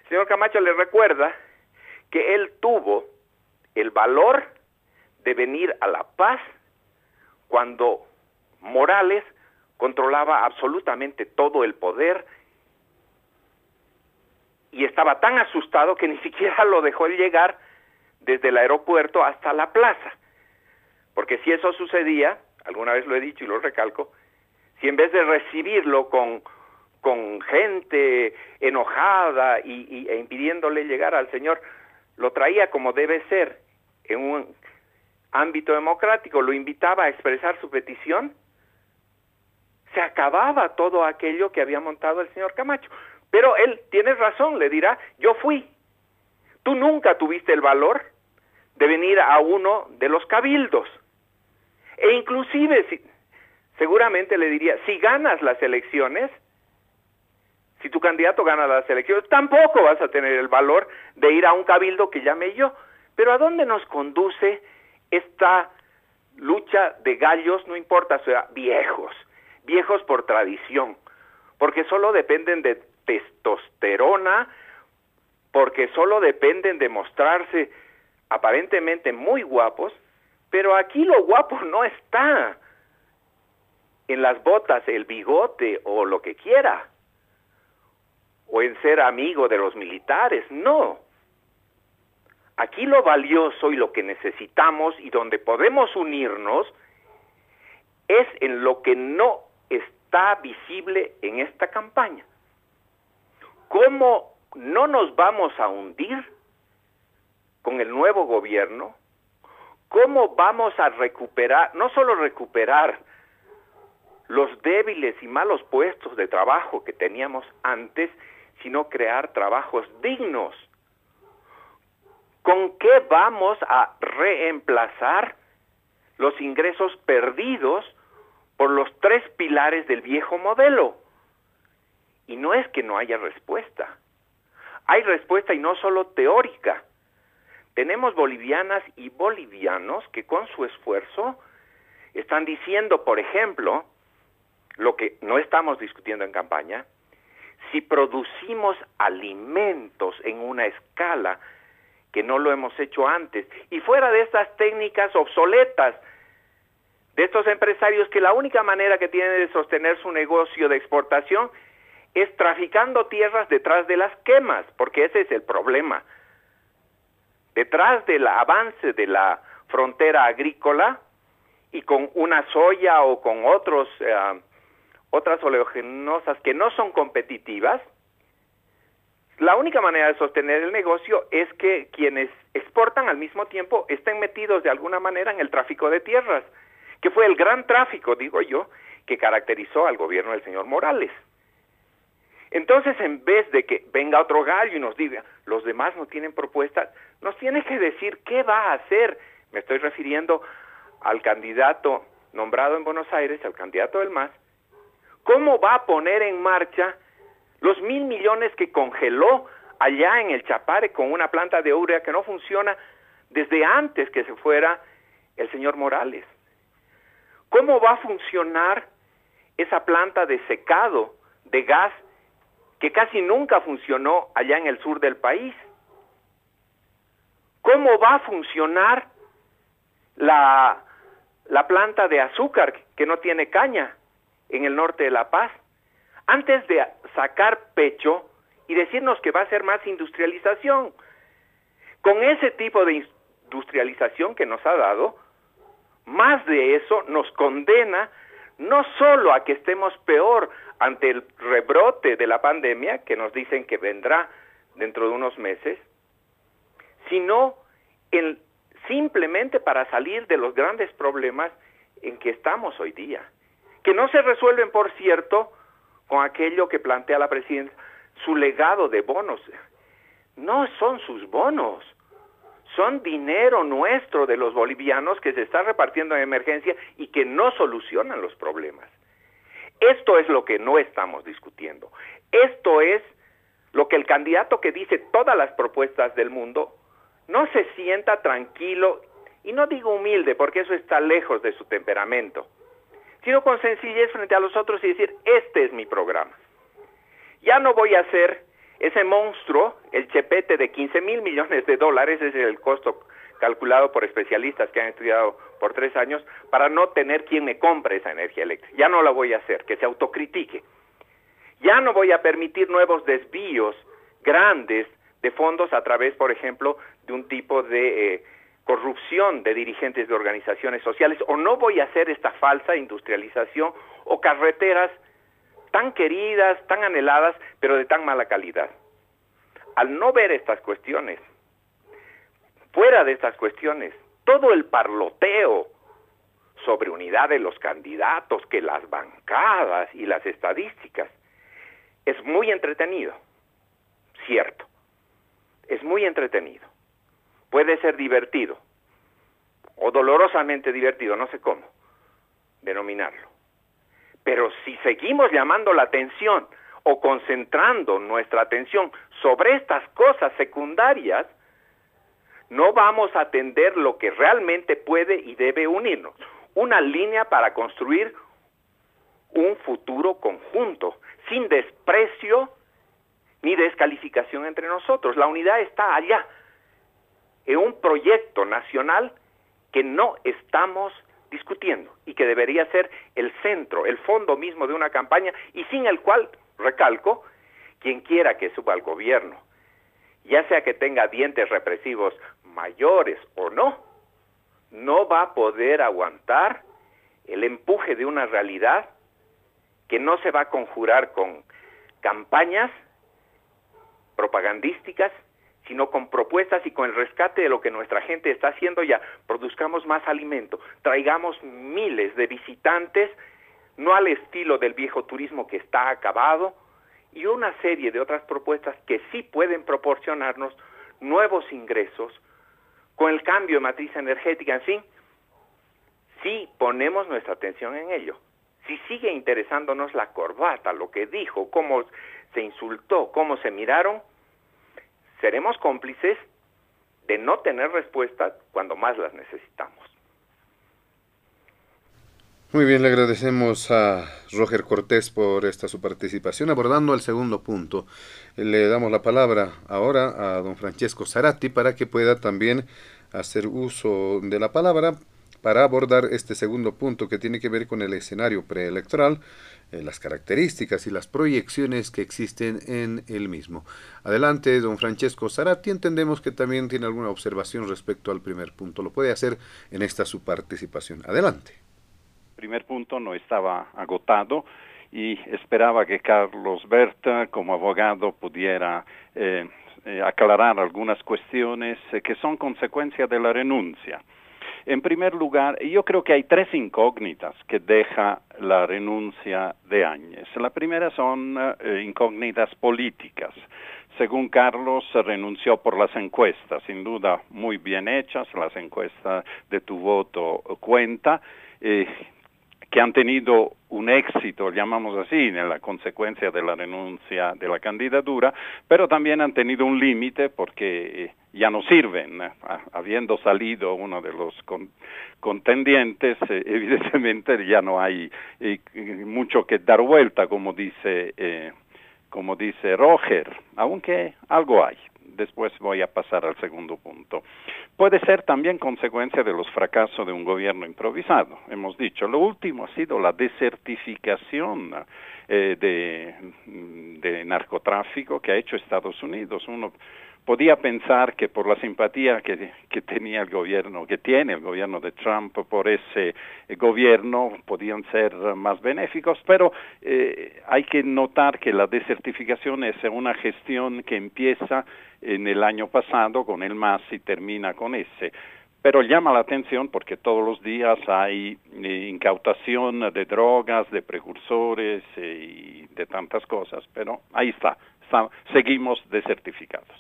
El señor Camacho le recuerda que él tuvo el valor de venir a La Paz cuando Morales controlaba absolutamente todo el poder y estaba tan asustado que ni siquiera lo dejó llegar desde el aeropuerto hasta la plaza. Porque si eso sucedía, alguna vez lo he dicho y lo recalco, si en vez de recibirlo con, con gente enojada y, e impidiéndole llegar al Señor, lo traía como debe ser, en un ámbito democrático lo invitaba a expresar su petición, se acababa todo aquello que había montado el señor Camacho. Pero él tiene razón, le dirá, yo fui. Tú nunca tuviste el valor de venir a uno de los cabildos. E inclusive, si, seguramente le diría, si ganas las elecciones, si tu candidato gana las elecciones, tampoco vas a tener el valor de ir a un cabildo que llame yo. Pero ¿a dónde nos conduce esta lucha de gallos? No importa, sea, viejos, viejos por tradición, porque solo dependen de testosterona, porque solo dependen de mostrarse aparentemente muy guapos, pero aquí lo guapo no está en las botas, el bigote o lo que quiera, o en ser amigo de los militares, no. Aquí lo valioso y lo que necesitamos y donde podemos unirnos es en lo que no está visible en esta campaña. ¿Cómo no nos vamos a hundir con el nuevo gobierno? ¿Cómo vamos a recuperar, no solo recuperar los débiles y malos puestos de trabajo que teníamos antes, sino crear trabajos dignos? ¿Con qué vamos a reemplazar los ingresos perdidos por los tres pilares del viejo modelo? Y no es que no haya respuesta. Hay respuesta y no solo teórica. Tenemos bolivianas y bolivianos que con su esfuerzo están diciendo, por ejemplo, lo que no estamos discutiendo en campaña, si producimos alimentos en una escala que no lo hemos hecho antes. Y fuera de estas técnicas obsoletas, de estos empresarios que la única manera que tienen de sostener su negocio de exportación es traficando tierras detrás de las quemas, porque ese es el problema. Detrás del avance de la frontera agrícola y con una soya o con otros, eh, otras oleogenosas que no son competitivas, la única manera de sostener el negocio es que quienes exportan al mismo tiempo estén metidos de alguna manera en el tráfico de tierras, que fue el gran tráfico, digo yo, que caracterizó al gobierno del señor Morales. Entonces, en vez de que venga otro gallo y nos diga, los demás no tienen propuestas, nos tiene que decir qué va a hacer. Me estoy refiriendo al candidato nombrado en Buenos Aires, al candidato del MAS, cómo va a poner en marcha los mil millones que congeló allá en el Chapare con una planta de urea que no funciona desde antes que se fuera el señor Morales. ¿Cómo va a funcionar esa planta de secado de gas que casi nunca funcionó allá en el sur del país? ¿Cómo va a funcionar la, la planta de azúcar que no tiene caña en el norte de La Paz? antes de sacar pecho y decirnos que va a ser más industrialización. Con ese tipo de industrialización que nos ha dado, más de eso nos condena no solo a que estemos peor ante el rebrote de la pandemia, que nos dicen que vendrá dentro de unos meses, sino en, simplemente para salir de los grandes problemas en que estamos hoy día, que no se resuelven, por cierto, con aquello que plantea la presidenta, su legado de bonos. No son sus bonos, son dinero nuestro de los bolivianos que se está repartiendo en emergencia y que no solucionan los problemas. Esto es lo que no estamos discutiendo. Esto es lo que el candidato que dice todas las propuestas del mundo no se sienta tranquilo y no digo humilde porque eso está lejos de su temperamento sino con sencillez frente a los otros y decir, este es mi programa. Ya no voy a hacer ese monstruo, el chepete de 15 mil millones de dólares, es el costo calculado por especialistas que han estudiado por tres años, para no tener quien me compre esa energía eléctrica. Ya no la voy a hacer, que se autocritique. Ya no voy a permitir nuevos desvíos grandes de fondos a través, por ejemplo, de un tipo de eh, corrupción de dirigentes de organizaciones sociales o no voy a hacer esta falsa industrialización o carreteras tan queridas, tan anheladas, pero de tan mala calidad. Al no ver estas cuestiones, fuera de estas cuestiones todo el parloteo sobre unidad de los candidatos, que las bancadas y las estadísticas, es muy entretenido, cierto, es muy entretenido, puede ser divertido, o dolorosamente divertido, no sé cómo denominarlo. Pero si seguimos llamando la atención o concentrando nuestra atención sobre estas cosas secundarias, no vamos a atender lo que realmente puede y debe unirnos. Una línea para construir un futuro conjunto, sin desprecio ni descalificación entre nosotros. La unidad está allá, en un proyecto nacional que no estamos discutiendo y que debería ser el centro, el fondo mismo de una campaña y sin el cual, recalco, quien quiera que suba al gobierno, ya sea que tenga dientes represivos mayores o no, no va a poder aguantar el empuje de una realidad que no se va a conjurar con campañas propagandísticas sino con propuestas y con el rescate de lo que nuestra gente está haciendo ya. Produzcamos más alimento, traigamos miles de visitantes, no al estilo del viejo turismo que está acabado, y una serie de otras propuestas que sí pueden proporcionarnos nuevos ingresos con el cambio de matriz energética, en fin, si ponemos nuestra atención en ello. Si sigue interesándonos la corbata, lo que dijo, cómo se insultó, cómo se miraron, seremos cómplices de no tener respuesta cuando más las necesitamos. Muy bien, le agradecemos a Roger Cortés por esta su participación. Abordando el segundo punto, le damos la palabra ahora a don Francesco Zarati para que pueda también hacer uso de la palabra para abordar este segundo punto que tiene que ver con el escenario preelectoral, eh, las características y las proyecciones que existen en el mismo. Adelante, don Francesco Zarati, entendemos que también tiene alguna observación respecto al primer punto. Lo puede hacer en esta su participación. Adelante. El primer punto no estaba agotado y esperaba que Carlos Berta, como abogado, pudiera eh, eh, aclarar algunas cuestiones que son consecuencia de la renuncia. En primer lugar, yo creo que hay tres incógnitas que deja la renuncia de Áñez. La primera son eh, incógnitas políticas. Según Carlos, renunció por las encuestas, sin duda muy bien hechas, las encuestas de tu voto cuenta. Eh, que han tenido un éxito, llamamos así, en la consecuencia de la renuncia de la candidatura, pero también han tenido un límite porque eh, ya no sirven. Habiendo salido uno de los contendientes, eh, evidentemente ya no hay eh, mucho que dar vuelta, como dice, como dice Roger, aunque algo hay después voy a pasar al segundo punto. Puede ser también consecuencia de los fracasos de un gobierno improvisado. Hemos dicho, lo último ha sido la desertificación eh, de, de narcotráfico que ha hecho Estados Unidos. Uno podía pensar que por la simpatía que, tenía el gobierno, que tiene el gobierno de Trump por ese eh, gobierno, podían ser más benéficos, pero eh, hay que notar que la desertificación es una gestión que empieza en el año pasado con el MAS y termina con ese. Pero llama la atención porque todos los días hay eh, incautación de drogas, de precursores y de tantas cosas, pero ahí está seguimos desertificados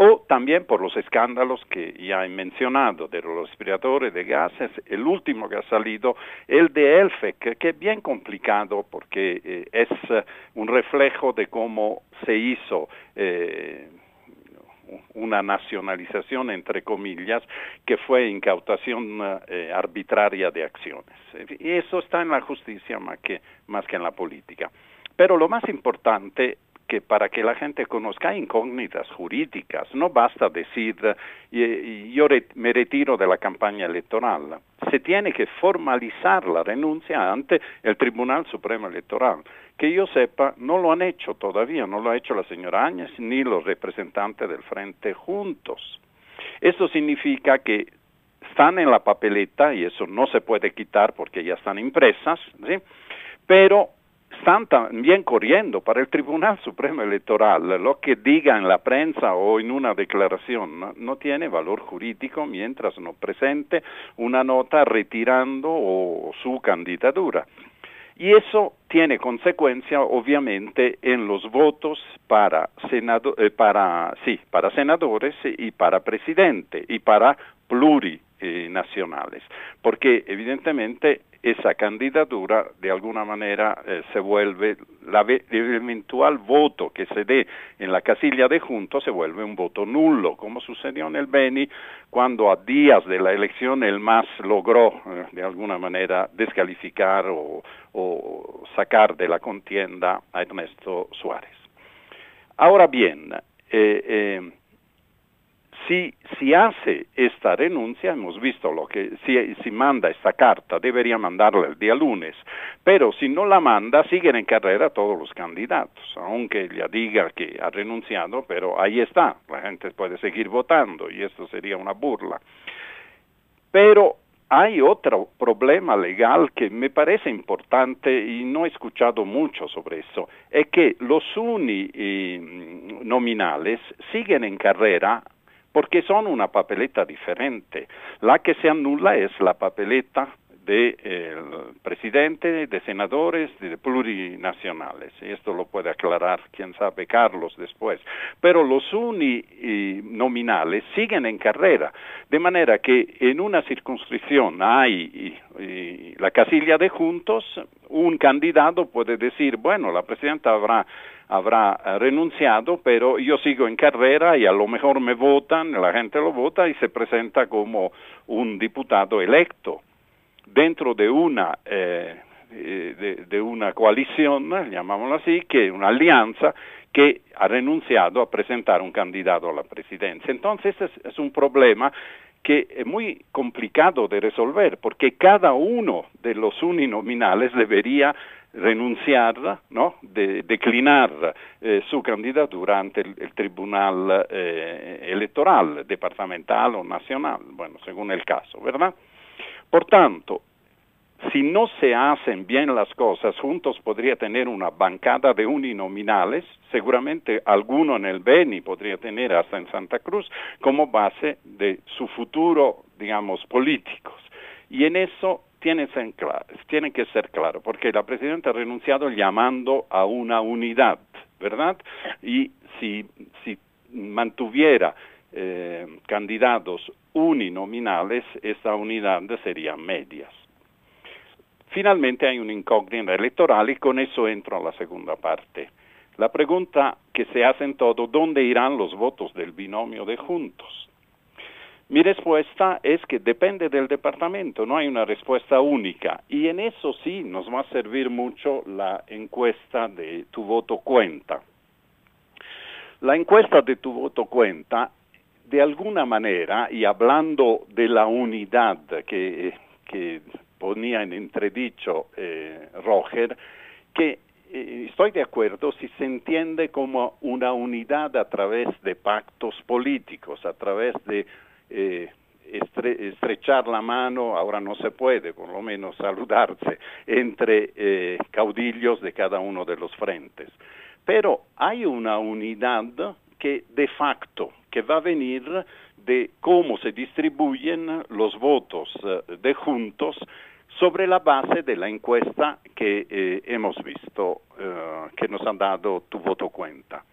o también por los escándalos que ya he mencionado de los respiradores de gases, el último que ha salido, el de Elfec, que es bien complicado porque eh, es eh, un reflejo de cómo se hizo eh, una nacionalización, entre comillas, que fue incautación arbitraria de acciones. Y eso está en la justicia más que, más que en la política. Pero lo más importante que para que la gente conozca incógnitas jurídicas. No basta decir yo me retiro de la campaña electoral. Se tiene que formalizar la renuncia ante el Tribunal Supremo Electoral. Que yo sepa, no lo han hecho todavía, no lo ha hecho la señora Áñez ni los representantes del Frente juntos. Esto significa que están en la papeleta y eso no se puede quitar porque ya están impresas, ¿sí? pero están también corriendo para el Tribunal Supremo Electoral. Lo que diga en la prensa o en una declaración no, tiene valor jurídico mientras no presente una nota retirando su candidatura. Y eso tiene consecuencia, obviamente, en los votos para, senado, eh, para, sí, para senadores y para presidente y para plurinacionales, porque evidentemente esa candidatura de alguna manera eh, se vuelve, la, el eventual voto que se dé en la casilla de juntos se vuelve un voto nulo, como sucedió en el Beni cuando a días de la elección el MAS logró eh, de alguna manera descalificar o, sacar de la contienda a Ernesto Suárez. Ahora bien, eh, eh, si, hace esta renuncia, hemos visto lo que, si, si manda esta carta, debería mandarla el día lunes, pero si no la manda, siguen en carrera todos los candidatos, aunque ya diga que ha renunciado, pero ahí está, la gente puede seguir votando y esto sería una burla. Pero hay otro problema legal que me parece importante y no he escuchado mucho sobre eso, es que los uni eh, nominales siguen en carrera porque son una papeleta diferente. La que se anula es la papeleta del de, presidente, de senadores, de plurinacionales. Esto lo puede aclarar, quién sabe, Carlos después. Pero los uninominales siguen en carrera, de manera que en una circunscripción hay la casilla de juntos, un candidato puede decir, bueno, la presidenta habrá habrá eh, renunciado, pero yo sigo en carrera y a lo mejor me votan, la gente lo vota y se presenta como un diputado electo dentro de una eh, de, una coalición, llamámoslo así, que una alianza que ha renunciado a presentar un candidato a la presidencia. Entonces es, es un problema que es muy complicado de resolver, porque cada uno de los uninominales debería renunciar, ¿no? de, declinar eh, su candidatura ante el, tribunal eh, electoral, departamental o nacional, bueno, según el caso, ¿verdad? Por tanto, si no se hacen bien las cosas, Juntos podría tener una bancada de uninominales, seguramente alguno en el Beni podría tener hasta en Santa Cruz, como base de su futuro, digamos, políticos. Y en eso tiene, que ser claro, porque la presidenta ha renunciado llamando a una unidad, ¿verdad? Y si, mantuviera eh, candidatos uninominales, esta unidad sería medias. Finalmente hay una incógnita electoral y con eso entro a la segunda parte. La pregunta que se hace en todo, ¿dónde irán los votos del binomio de juntos? Mi respuesta es que depende del departamento, no hay una respuesta única. Y en eso sí nos va a servir mucho la encuesta de tu voto cuenta. La encuesta de tu voto cuenta, de alguna manera, y hablando de la unidad que ponía en entredicho eh, Roger, que eh, estoy de acuerdo si se entiende como una unidad a través de pactos políticos, a través de eh, estrechar la mano, ahora no se puede, por lo menos saludarse, entre caudillos de cada uno de los frentes. Pero hay una unidad que de facto, que va a venir de cómo se distribuyen los votos de juntos sobre la base de la encuesta que eh, hemos visto, eh, que nos han dado tu voto cuenta.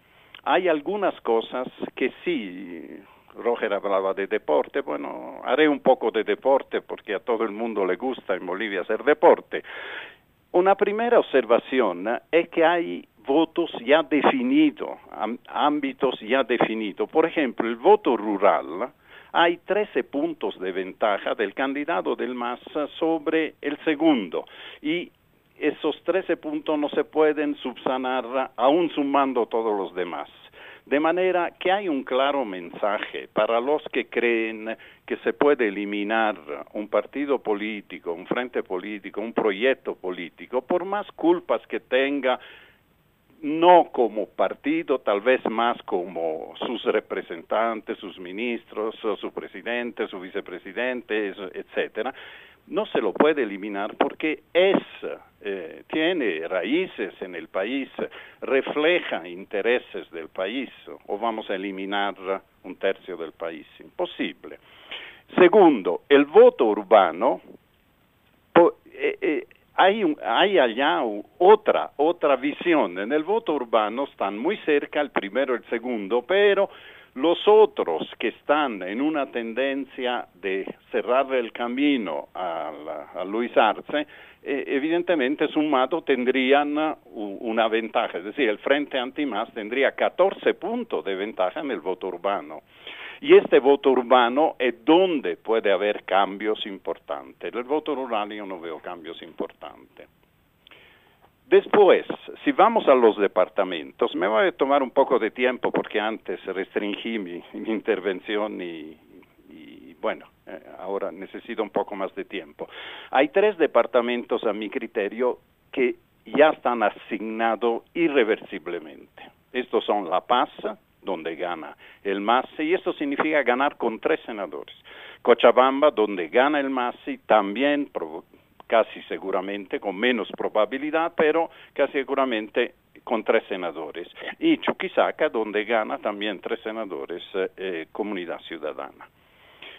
Hay algunas cosas que sí, Roger hablaba de deporte, bueno, haré un poco de deporte porque a todo el mundo le gusta en Bolivia hacer deporte. Una primera observación es que hay votos ya definidos, ámbitos ya definidos. Por ejemplo, el voto rural, hay 13 puntos de ventaja del candidato del MAS sobre el segundo y esos 13 puntos no se pueden subsanar aún sumando todos los demás. De manera que hay un claro mensaje para los que creen que se puede eliminar un partido político, un frente político, un proyecto político, por más culpas que tenga no como partido, tal vez más como sus representantes, sus ministros, su presidente, su vicepresidente, etcétera, no se lo puede eliminar porque es, eh, tiene raíces en el país, refleja intereses del país, o vamos a eliminar un tercio del país, imposible. Segundo, el voto urbano, eh, eh, hay, hay, allá otra, otra visión. En el voto urbano están muy cerca el primero y el segundo, pero los otros que están en una tendencia de cerrar el camino a, Luis Arce, eh, evidentemente sumado tendrían una ventaja, es decir, el Frente Antimás tendría 14 puntos de ventaja en el voto urbano. Y este voto urbano es donde puede haber cambios importantes. En el voto rural yo no veo cambios importantes. Después, si vamos a los departamentos, me voy a tomar un poco de tiempo porque antes restringí mi, intervención y, bueno, eh, ahora necesito un poco más de tiempo. Hay tres departamentos a mi criterio que ya están asignados irreversiblemente. Estos son La Paz, donde gana el MASI, y esto significa ganar con tres senadores. Cochabamba, donde gana el MASI, también casi seguramente, con menos probabilidad, pero casi seguramente con tres senadores. Y Chuquisaca, donde gana también tres senadores eh, Comunidad Ciudadana.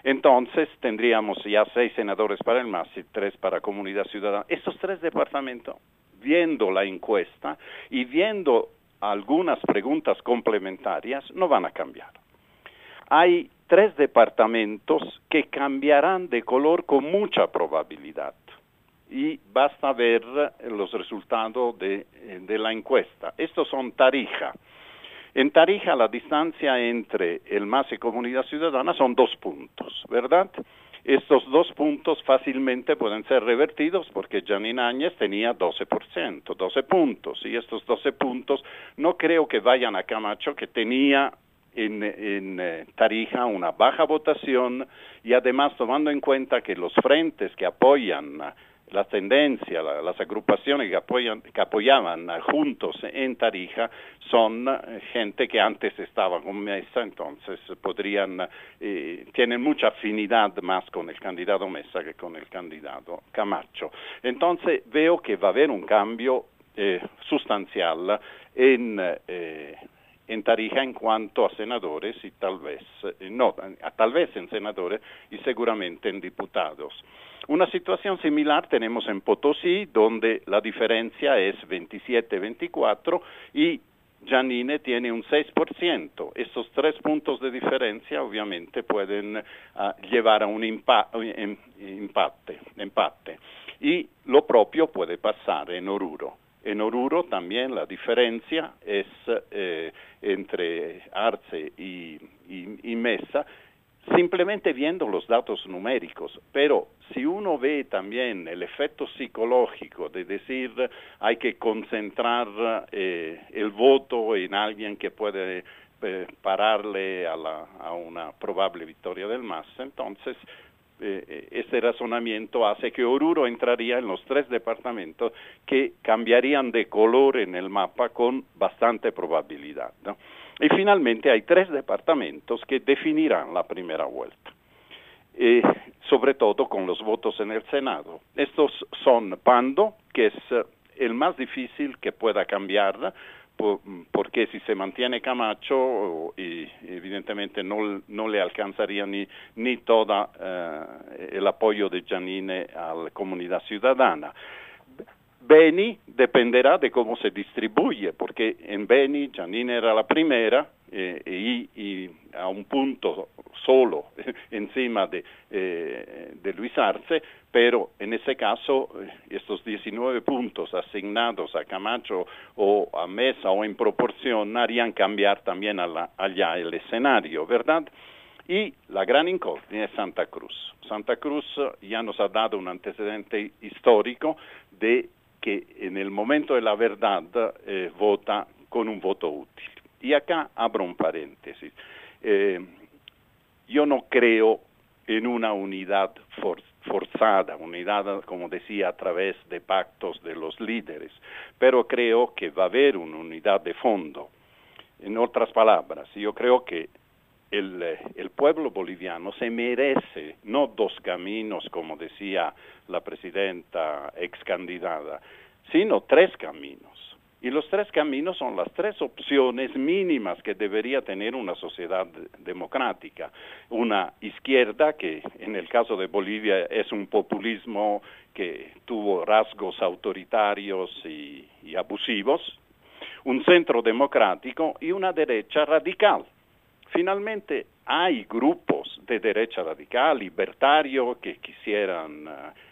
Entonces tendríamos ya seis senadores para el MAS y tres para Comunidad Ciudadana. Estos tres departamentos, viendo la encuesta y viendo algunas preguntas complementarias, no van a cambiar. Hay tres departamentos que cambiarán de color con mucha probabilidad y basta ver los resultados de, la encuesta. Estos son Tarija. En Tarija la distancia entre el MAS y Comunidad Ciudadana son dos puntos, ¿verdad? Estos dos puntos fácilmente pueden ser revertidos porque Janine Áñez tenía 12%, 12 puntos, y estos 12 puntos no creo que vayan a Camacho, que tenía en, en eh, Tarija una baja votación. Y además tomando en cuenta que los frentes que apoyan la tendencia, las agrupaciones que, apoyaban juntos en Tarija son eh, gente que antes estaba con Mesa, entonces podrían, eh, tienen mucha afinidad más con el candidato Mesa que con el candidato Camacho. Entonces veo que va a haber un cambio eh, sustancial en, en Tarija en cuanto a senadores y tal vez, no, tal vez en senadores y seguramente en diputados. Una situación similar tenemos en Potosí, donde la diferencia es 27-24 y Janine tiene un 6%. Estos tres puntos de diferencia obviamente pueden ah, llevar a un empate, empate. Y lo propio puede pasar en Oruro. En Oruro también la diferencia es eh, entre Arce y, y Mesa simplemente viendo los datos numéricos, pero si uno ve también el efecto psicológico de decir hay que concentrar eh, el voto en alguien que puede eh, pararle a, la, una probable victoria del MAS, entonces eh, ese razonamiento hace que Oruro entraría en los tres departamentos que cambiarían de color en el mapa con bastante probabilidad. ¿no? Y finalmente hay tres departamentos que definirán la primera vuelta, eh, sobre todo con los votos en el Senado. Estos son Pando, que es eh, el más difícil que pueda cambiar, porque si se mantiene Camacho, evidentemente no, no le alcanzaría ni, ni todo eh, el apoyo de Giannine a la comunidad ciudadana. Beni dependerá de cómo se distribuye, porque en Beni Janine era la primera eh, y, a un punto solo encima de, eh, de Luis Arce, pero en ese caso eh, estos 19 puntos asignados a Camacho o a Mesa o en proporción harían cambiar también allá el escenario, ¿verdad? Y la gran incógnita es Santa Cruz. Santa Cruz ya nos ha dado un antecedente histórico de que en el momento de la verdad eh, vota con un voto útil. Y acá abro un paréntesis. Eh, yo no creo en una unidad forzada, unidad, como decía, a través de pactos de los líderes, pero creo que va a haber una unidad de fondo. En otras palabras, yo creo que el, el, pueblo boliviano se merece no dos caminos, como decía la presidenta ex candidata, sino tres caminos. Y los tres caminos son las tres opciones mínimas que debería tener una sociedad democrática. Una izquierda, que en el caso de Bolivia es un populismo que tuvo rasgos autoritarios y, y abusivos, un centro democrático y una derecha radical. Finalmente, hay grupos de derecha radical, libertario, que quisieran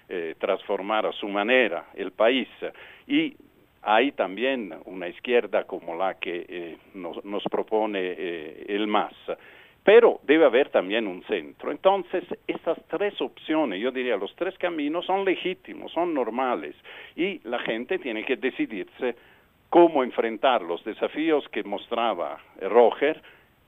eh, transformar a su manera el país. Y hay también una izquierda como la que eh, nos, propone eh, el MAS. Pero debe haber también un centro. Entonces, estas tres opciones, yo diría, los tres caminos son legítimos, son normales, y la gente tiene que decidirse cómo enfrentar los desafíos que mostraba Roger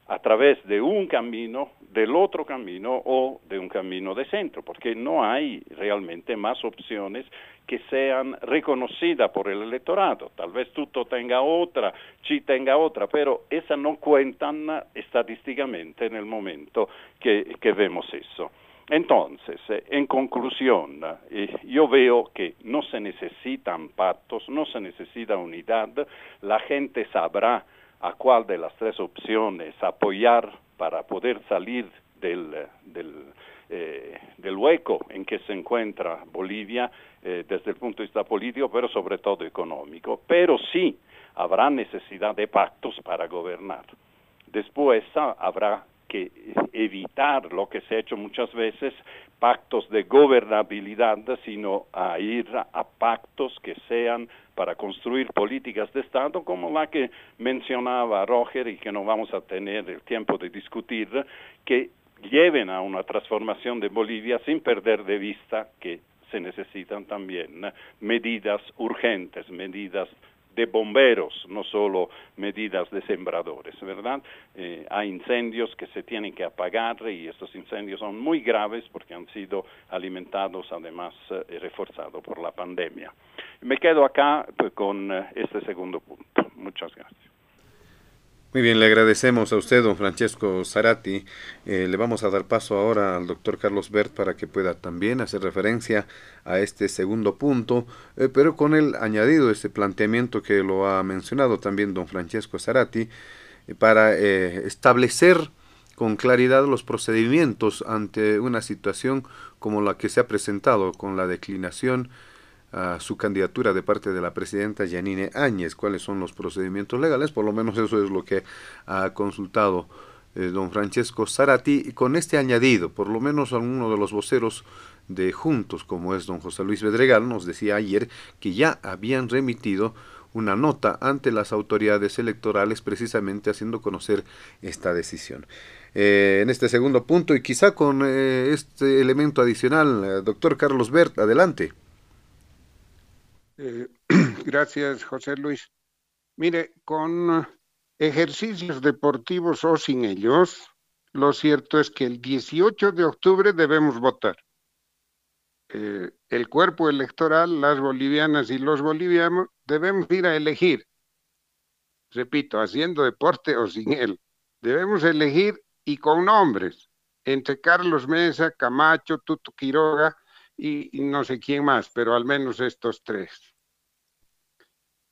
a través de un camino, del otro camino o de un camino de centro, porque no hay realmente más opciones que sean reconocidas por el electorado. Tal vez Tuto tenga otra, Chi tenga otra, pero esas no cuentan estadísticamente en el momento que, que vemos eso. Entonces, en conclusión, eh, yo veo que no se necesitan pactos, no se necesita unidad, la gente sabrá a cuál de las tres opciones apoyar para poder salir del, del, eh, hueco en que se encuentra Bolivia eh, desde el punto de vista político, pero sobre todo económico. Pero sí habrá necesidad de pactos para gobernar. Después ah, habrá que evitar lo que se ha hecho muchas veces, pactos de gobernabilidad, sino a ir a pactos que sean para construir políticas de Estado como la que mencionaba Roger y que no vamos a tener el tiempo de discutir, que lleven a una transformación de Bolivia sin perder de vista que se necesitan también medidas urgentes, medidas de bomberos, no solo medidas de sembradores, ¿verdad? Eh, hay incendios que se tienen que apagar y estos incendios son muy graves porque han sido alimentados además eh, y reforzados por la pandemia. Me quedo acá pues, con eh, este segundo punto. Muchas gracias. Muy bien, le agradecemos a usted, don Francesco Zarati. Eh, le vamos a dar paso ahora al doctor Carlos Bert para que pueda también hacer referencia a este segundo punto, eh, pero con el añadido ese planteamiento que lo ha mencionado también don Francesco Zarati, eh, para establecer con claridad los procedimientos ante una situación como la que se ha presentado con la declinación a su candidatura de parte de la presidenta Yanine Áñez, cuáles son los procedimientos legales, por lo menos eso es lo que ha consultado eh, don Francesco Zarati, y con este añadido, por lo menos alguno de los voceros de Juntos, como es don José Luis Bedregal, nos decía ayer que ya habían remitido una nota ante las autoridades electorales precisamente haciendo conocer esta decisión. Eh, en este segundo punto y quizá con eh, este elemento adicional, doctor Carlos Bert, adelante. Eh, gracias, José Luis. Mire, con ejercicios deportivos o sin ellos, lo cierto es que el 18 de octubre debemos votar. Eh, el cuerpo electoral, las bolivianas y los bolivianos, debemos ir a elegir. Repito, haciendo deporte o sin él. Debemos elegir y con nombres, entre Carlos Mesa, Camacho, Tuto Quiroga, y, no sé quién más, pero al menos estos tres.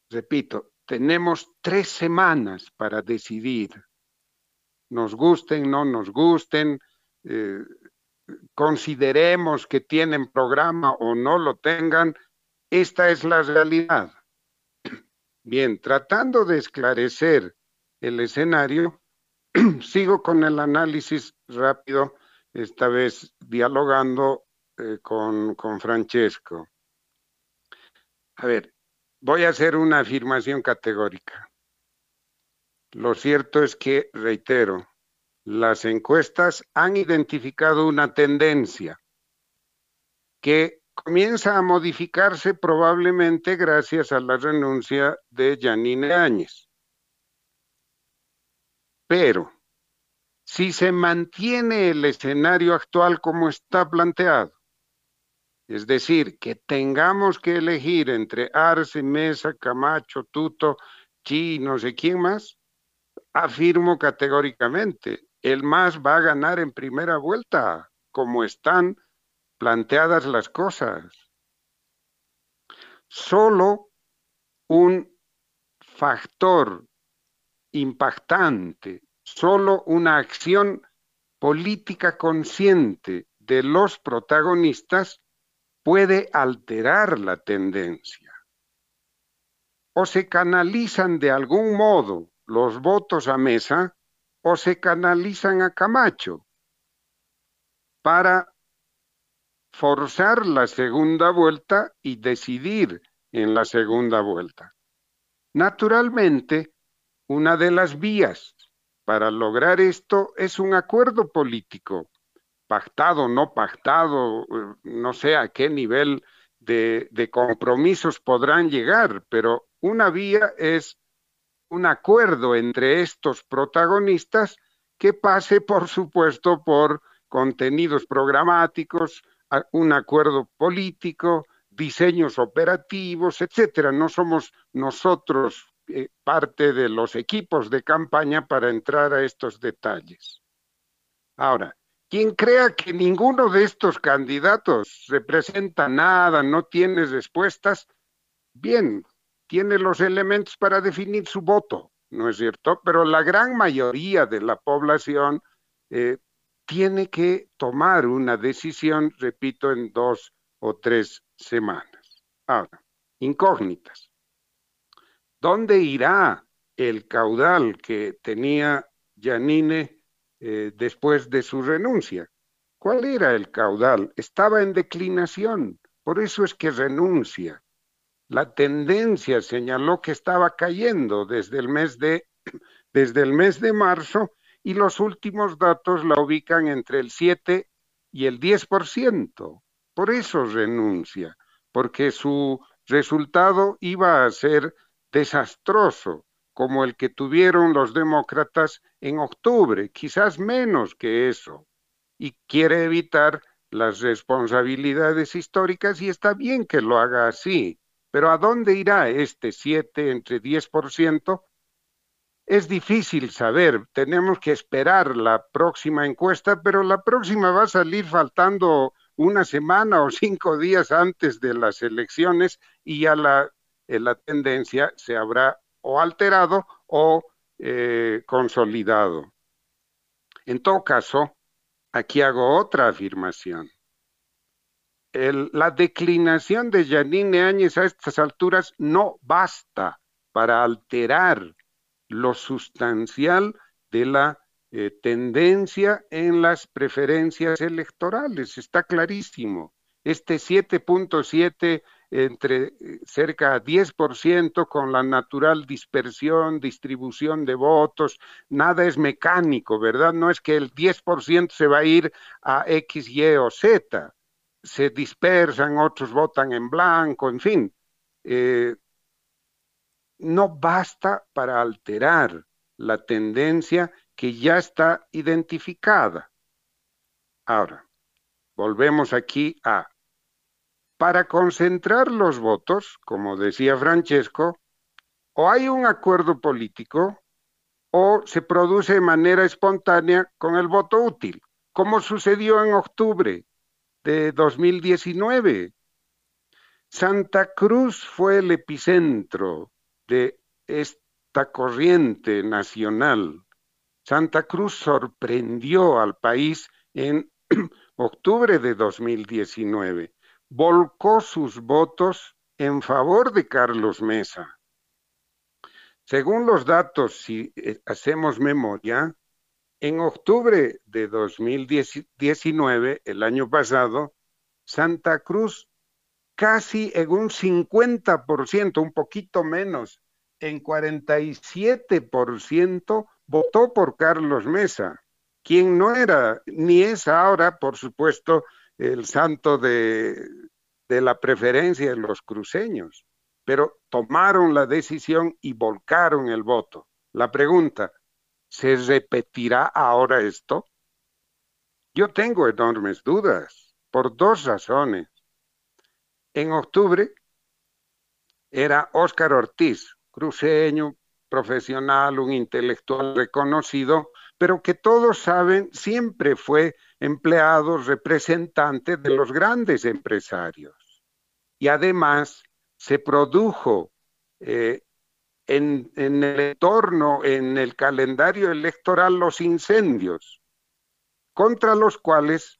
Repito, tenemos tres semanas para decidir. Nos gusten, no nos gusten, eh, consideremos que tienen programa o no lo tengan, esta es la realidad. Bien, tratando de esclarecer el escenario, sigo con el análisis rápido, esta vez dialogando eh, con, con Francesco. A ver, voy a hacer una afirmación categórica. Lo cierto es que, reitero, las encuestas han identificado una tendencia que comienza a modificarse probablemente gracias a la renuncia de Janine Áñez. Pero, si se mantiene el escenario actual como está planteado, es decir, que tengamos que elegir entre Arce, Mesa, Camacho, Tuto, Chi, no sé quién más, afirmo categóricamente, el MAS va a ganar en primera vuelta, como están planteadas las cosas. Solo un factor impactante, solo una acción política consciente de los protagonistas puede alterar la tendencia. O se canalizan de algún modo los votos a mesa o se canalizan a Camacho para forzar la segunda vuelta y decidir en la segunda vuelta. Naturalmente, una de las vías para lograr esto es un acuerdo político, pactado, no pactado, eh, no sé a qué nivel de, compromisos podrán llegar, pero una vía es un acuerdo entre estos protagonistas que pase, por supuesto, por contenidos programáticos, un acuerdo político, diseños operativos, etcétera. No somos nosotros eh, parte de los equipos de campaña para entrar a estos detalles. Ahora, quien crea que ninguno de estos candidatos representa nada, no tiene respuestas, bien, tiene los elementos para definir su voto, ¿no es cierto? Pero la gran mayoría de la población eh, tiene que tomar una decisión, repito, en dos o tres semanas. Ahora, incógnitas. ¿Dónde irá el caudal que tenía Yanine eh, después de su renuncia? ¿Cuál era el caudal? Estaba en declinación, por eso es que renuncia. La tendencia señaló que estaba cayendo desde el mes de, desde el mes de marzo y los últimos datos la ubican entre el 7 y el 10%. Por eso renuncia, porque su resultado iba a ser desastroso, como el que tuvieron los demócratas en octubre, quizás menos que eso, y quiere evitar las responsabilidades históricas y está bien que lo haga así, pero ¿a dónde irá este 7 entre 10%? Es difícil saber, tenemos que esperar la próxima encuesta, pero la próxima va a salir faltando una semana o cinco días antes de las elecciones y ya la, eh, la tendencia se habrá o alterado o eh, consolidado. En todo caso, aquí hago otra afirmación. la declinación de Janine Áñez a estas alturas no basta para alterar lo sustancial de la eh, tendencia en las preferencias electorales. Está clarísimo. Este 7.7 entre eh, cerca de 10% con la natural dispersión, distribución de votos, nada es mecánico, ¿verdad? No es que el 10% se va a ir a X, Y o Z, se dispersan, otros votan en blanco, en fin. Eh, no basta para alterar la tendencia que ya está identificada. Ahora, volvemos aquí a, para concentrar los votos, como decía Francesco, o hay un acuerdo político o se produce de manera espontánea con el voto útil, como sucedió en octubre de 2019. Santa Cruz fue el epicentro de esta corriente nacional. Santa Cruz sorprendió al país en octubre de 2019. Volcó sus votos en favor de Carlos Mesa. Según los datos, si eh, hacemos memoria, en octubre de 2019, el año pasado, Santa Cruz casi en un 50%, un poquito menos, en 47% votó por Carlos Mesa, quien no era ni es ahora, por supuesto, el santo de, de la preferencia de los cruceños, pero tomaron la decisión y volcaron el voto. La pregunta, ¿se repetirá ahora esto? Yo tengo enormes dudas por dos razones. En octubre era Óscar Ortiz, cruceño, profesional, un intelectual reconocido, pero que todos saben siempre fue empleado, representante de los grandes empresarios. Y además se produjo eh, en, en el entorno, en el calendario electoral, los incendios, contra los cuales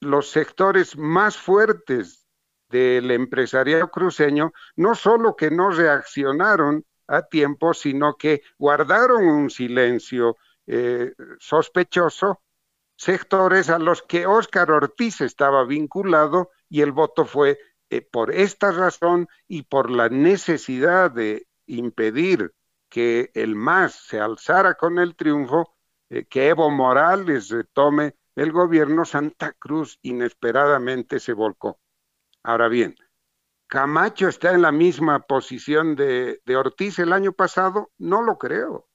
los sectores más fuertes del empresariado cruceño no solo que no reaccionaron a tiempo, sino que guardaron un silencio eh, sospechoso, sectores a los que Óscar Ortiz estaba vinculado y el voto fue eh, por esta razón y por la necesidad de impedir que el MAS se alzara con el triunfo, eh, que Evo Morales retome el gobierno, Santa Cruz inesperadamente se volcó. Ahora bien, ¿Camacho está en la misma posición de, de Ortiz el año pasado? No lo creo.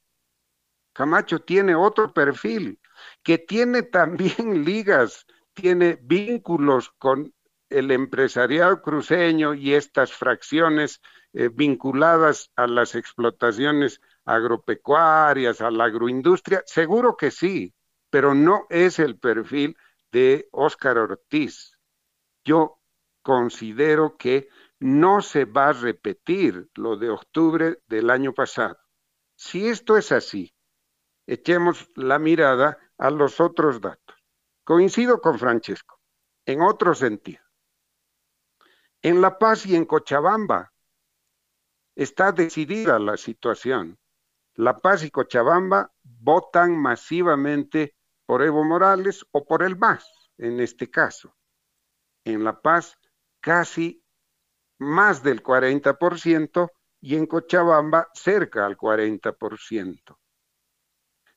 Camacho tiene otro perfil, que tiene también ligas, tiene vínculos con el empresariado cruceño y estas fracciones eh, vinculadas a las explotaciones agropecuarias, a la agroindustria, seguro que sí, pero no es el perfil de Óscar Ortiz. Yo considero que no se va a repetir lo de octubre del año pasado. Si esto es así, echemos la mirada a los otros datos. Coincido con Francesco, en otro sentido. En La Paz y en Cochabamba está decidida la situación. La Paz y Cochabamba votan masivamente por Evo Morales o por el MAS, en este caso. En La Paz casi más del 40% y en Cochabamba cerca al 40%.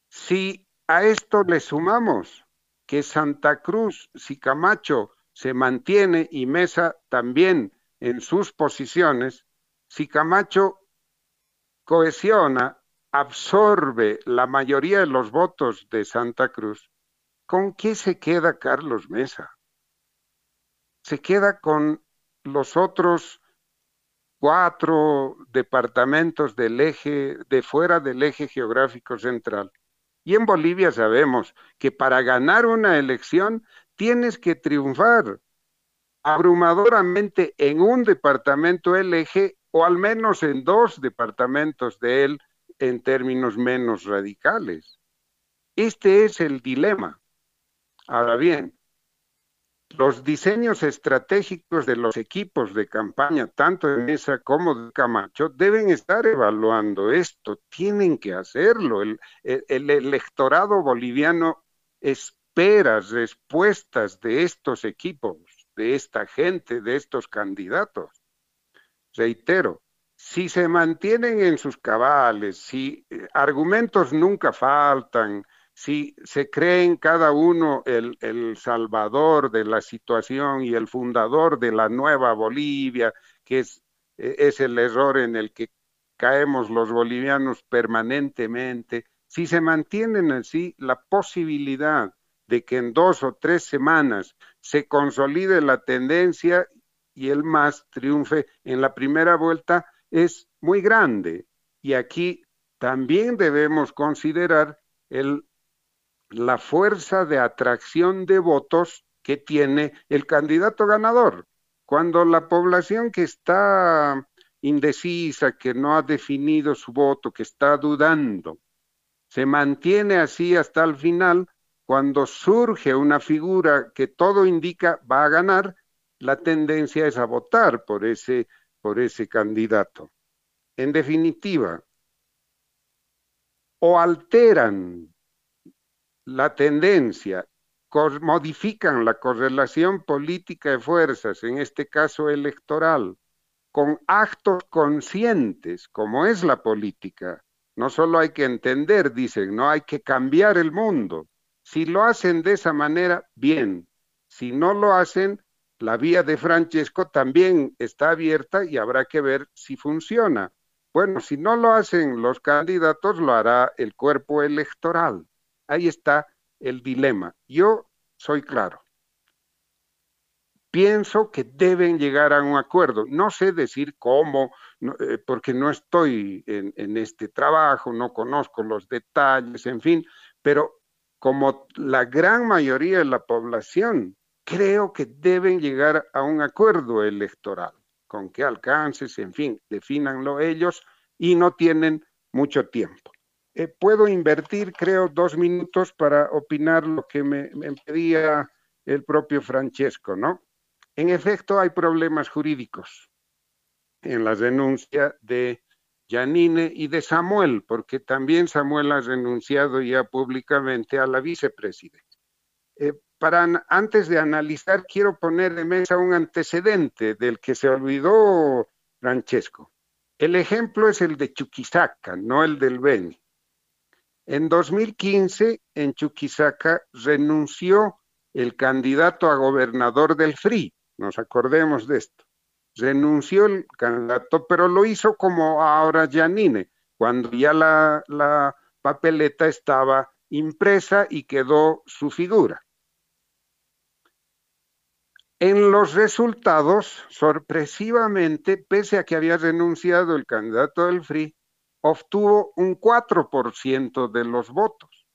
Si a esto le sumamos que Santa Cruz, si Camacho se mantiene y Mesa también en sus posiciones, si Camacho cohesiona, absorbe la mayoría de los votos de Santa Cruz, ¿con qué se queda Carlos Mesa? Se queda con los otros cuatro departamentos del eje, de fuera del eje geográfico central. Y en Bolivia sabemos que para ganar una elección tienes que triunfar abrumadoramente en un departamento del eje o al menos en dos departamentos de él en términos menos radicales. Este es el dilema. Ahora bien, los diseños estratégicos de los equipos de campaña, tanto de Mesa como de Camacho, deben estar evaluando esto, tienen que hacerlo. El, el, electorado boliviano espera respuestas de estos equipos, de esta gente, de estos candidatos. Reitero, si se mantienen en sus cabales, si eh, argumentos nunca faltan, si se creen cada uno el, salvador de la situación y el fundador de la nueva Bolivia, que es, e, es el error en el que caemos los bolivianos permanentemente, si se mantienen así, la posibilidad de que en dos o tres semanas se consolide la tendencia y el más triunfe en la primera vuelta es muy grande. Y aquí también debemos considerar el la fuerza de atracción de votos que tiene el candidato ganador. Cuando la población que está indecisa, que no ha definido su voto, que está dudando, se mantiene así hasta el final, cuando surge una figura que todo indica va a ganar, la tendencia es a votar por ese, por ese candidato. En definitiva, o alteran la tendencia, modifican la correlación política de fuerzas, en este caso electoral, con actos conscientes, como es la política. No solo hay que entender, dicen, no hay que cambiar el mundo. Si lo hacen de esa manera, bien. Si no lo hacen, la vía de Francesco también está abierta y habrá que ver si funciona. Bueno, si no lo hacen los candidatos, lo hará el cuerpo electoral. Ahí está el dilema. Yo soy claro. pienso que deben llegar a un acuerdo. No sé decir cómo, eh, porque no estoy en, este trabajo, no conozco los detalles, en fin, pero como la gran mayoría de la población, creo que deben llegar a un acuerdo electoral. Con qué alcances, en fin, definanlo ellos y no tienen mucho tiempo. Eh, puedo invertir, creo, dos minutos para opinar lo que me, pedía el propio Francesco, ¿no? En efecto, hay problemas jurídicos en la renuncia de Janine y de Samuel, porque también Samuel ha renunciado ya públicamente a la vicepresidencia. Eh, para antes de analizar, quiero poner de mesa un antecedente del que se olvidó Francesco. El ejemplo es el de Chuquisaca, no el del Beni. En 2015, en Chuquisaca, renunció el candidato a gobernador del FRI, nos acordemos de esto. Renunció el candidato, pero lo hizo como ahora Janine, cuando ya la, la papeleta estaba impresa y quedó su figura. En los resultados, sorpresivamente, pese a que había renunciado el candidato del FRI, obtuvo un 4% de los votos.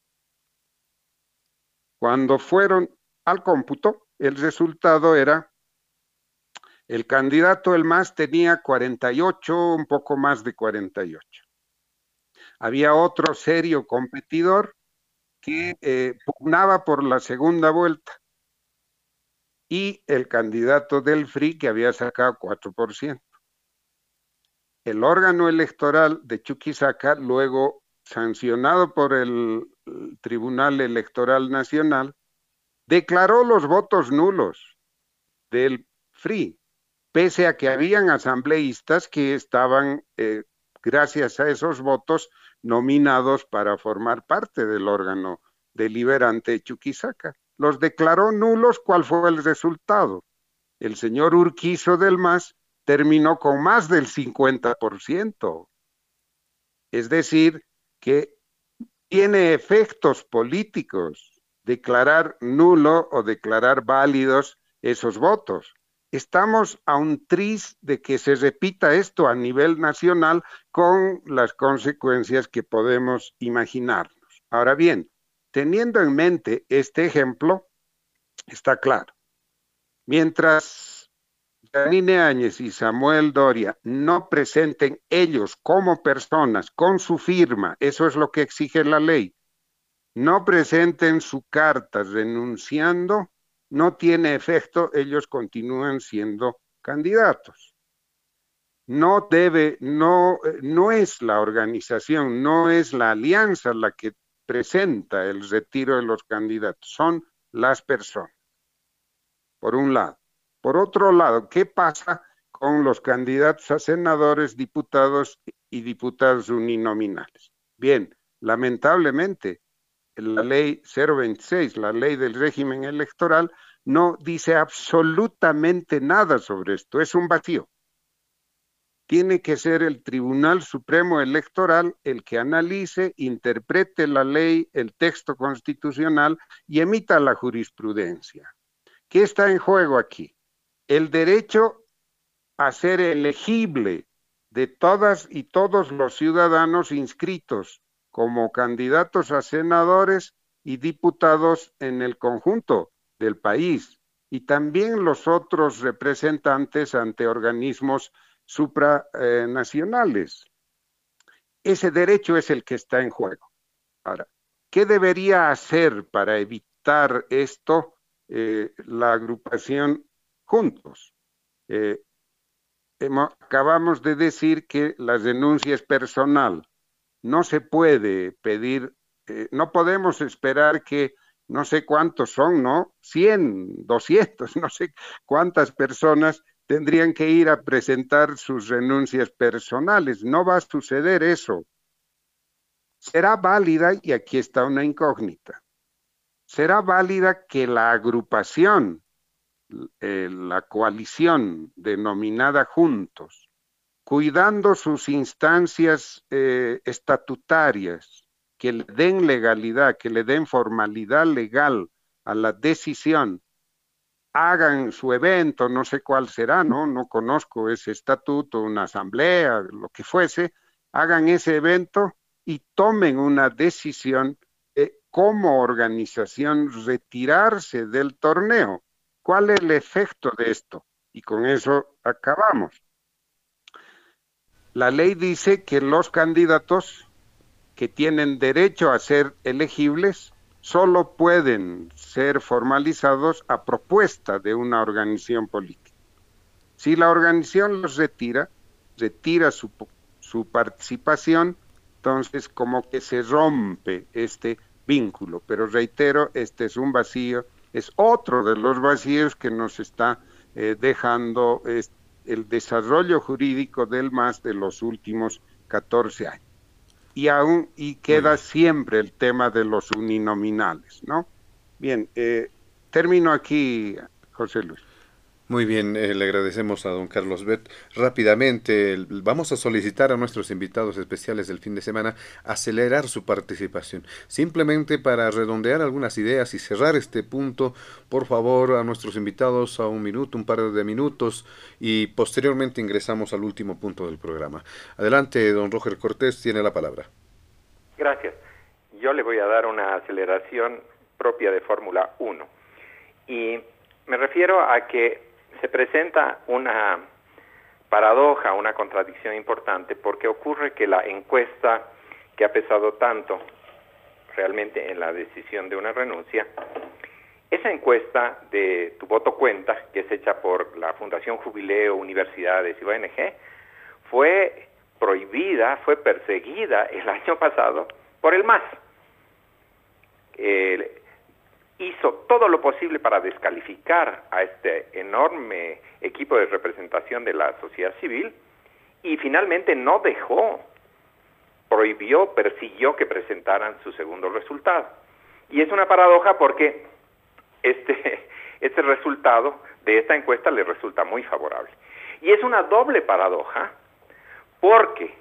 Cuando fueron al cómputo, el resultado era el candidato el MAS tenía 48, un poco más de 48. Había otro serio competidor que eh, pugnaba por la segunda vuelta y el candidato del FRI que había sacado 4%. El órgano electoral de Chuquisaca, luego sancionado por el Tribunal Electoral Nacional, declaró los votos nulos del FRI pese a que habían asambleístas que estaban, eh, gracias a esos votos, nominados para formar parte del órgano deliberante Chuquisaca. Los declaró nulos, ¿cuál fue el resultado? El señor Urquizo del MAS terminó con más del 50%. Es decir, que tiene efectos políticos declarar nulo o declarar válidos esos votos. Estamos a un tris de que se repita esto a nivel nacional con las consecuencias que podemos imaginarnos. Ahora bien, teniendo en mente este ejemplo, está claro. Mientras Janine Áñez y Samuel Doria no presenten ellos como personas con su firma, eso es lo que exige la ley, no presenten su carta renunciando, no tiene efecto, ellos continúan siendo candidatos. No debe, no, no es la organización, no es la alianza la que presenta el retiro de los candidatos, son las personas, por un lado. Por otro lado, ¿qué pasa con los candidatos a senadores, diputados y diputados uninominales? Bien, lamentablemente, la ley 026, la ley del régimen electoral, no dice absolutamente nada sobre esto, es un vacío. Tiene que ser el Tribunal Supremo Electoral el que analice, interprete la ley, el texto constitucional y emita la jurisprudencia. ¿Qué está en juego aquí? El derecho a ser elegible de todas y todos los ciudadanos inscritos como candidatos a senadores y diputados en el conjunto del país y también los otros representantes ante organismos supranacionales. Ese derecho es el que está en juego. Ahora, ¿qué debería hacer para evitar esto eh, la agrupación juntos? Eh, acabamos de decir que la denuncia es personal no se puede pedir, eh, no podemos esperar que no sé cuántos son, ¿no? 100, 200, no sé cuántas personas tendrían que ir a presentar sus renuncias personales. No va a suceder eso. Será válida, y aquí está una incógnita, será válida que la agrupación, eh, la coalición denominada Juntos, cuidando sus instancias eh, estatutarias, que le den legalidad, que le den formalidad legal a la decisión, hagan su evento, no sé cuál será, ¿no? No conozco ese estatuto, una asamblea, lo que fuese, hagan ese evento y tomen una decisión de como organización retirarse del torneo. ¿Cuál es el efecto de esto? Y con eso acabamos. La ley dice que los candidatos que tienen derecho a ser elegibles solo pueden ser formalizados a propuesta de una organización política. Si la organización los retira, retira su, participación, entonces como que se rompe este vínculo. Pero reitero, este es un vacío, es otro de los vacíos que nos está eh, dejando el desarrollo jurídico del MAS de los últimos 14 años y aún y queda siempre el tema de los uninominales, ¿no? Bien, eh, termino aquí, José Luis. Muy bien, eh, le agradecemos a don Carlos Bet. Rápidamente, vamos a solicitar a nuestros invitados especiales del fin de semana acelerar su participación. Simplemente para redondear algunas ideas y cerrar este punto, por favor, a nuestros invitados a un minuto, un par de minutos y posteriormente ingresamos al último punto del programa. Adelante, don Roger Cortés, tiene la palabra. Gracias. Yo le voy a dar una aceleración propia de Fórmula 1. Y me refiero a que se presenta una paradoja, una contradicción importante, porque ocurre que la encuesta que ha pesado tanto realmente en la decisión de una renuncia, esa encuesta de Tu voto cuenta, que es hecha por la Fundación Jubileo, Universidades y ONG, fue prohibida, fue perseguida el año pasado por el MAS hizo todo lo posible para descalificar a este enorme equipo de representación de la sociedad civil y finalmente no dejó, prohibió, persiguió que presentaran su segundo resultado. Y es una paradoja porque este, este resultado de esta encuesta le resulta muy favorable. Y es una doble paradoja porque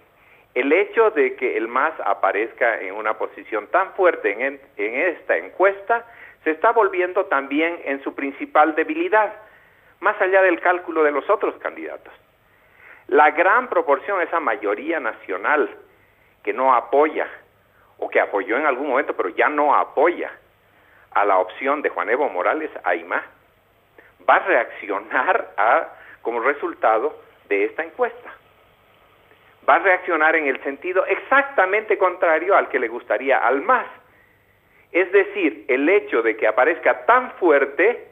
el hecho de que el MAS aparezca en una posición tan fuerte en, en esta encuesta se está volviendo también en su principal debilidad, más allá del cálculo de los otros candidatos. La gran proporción, esa mayoría nacional que no apoya, o que apoyó en algún momento, pero ya no apoya a la opción de Juan Evo Morales Aymá, va a reaccionar como resultado de esta encuesta. Va a reaccionar en el sentido exactamente contrario al que le gustaría al MAS es decir, el hecho de que aparezca tan fuerte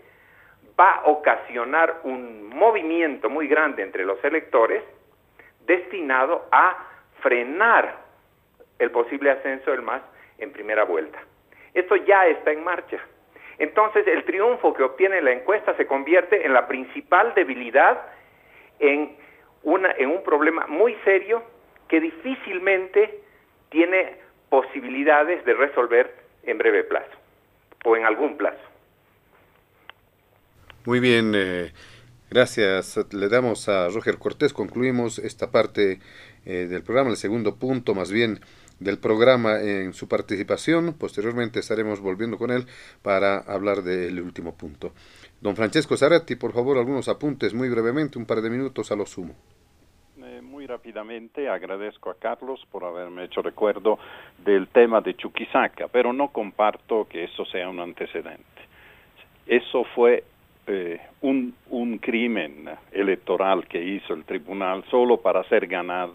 va a ocasionar un movimiento muy grande entre los electores destinado a frenar el posible ascenso del MAS en primera vuelta. Esto ya está en marcha. Entonces el triunfo que obtiene la encuesta se convierte en la principal debilidad en, en un problema muy serio que difícilmente tiene posibilidades de resolver en breve plazo o en algún plazo. Muy bien, eh, gracias. Le damos a Roger Cortés. Concluimos esta parte eh, del programa, el segundo punto más bien del programa en su participación. Posteriormente estaremos volviendo con él para hablar del último punto. Don Francesco Zaratti, por favor, algunos apuntes muy brevemente, un par de minutos a lo sumo rápidamente agradezco a Carlos por haberme hecho recuerdo del tema de Chuquisaca, pero no comparto que eso sea un antecedente. Eso fue eh, un, un, crimen electoral que hizo el tribunal solo para hacer ganar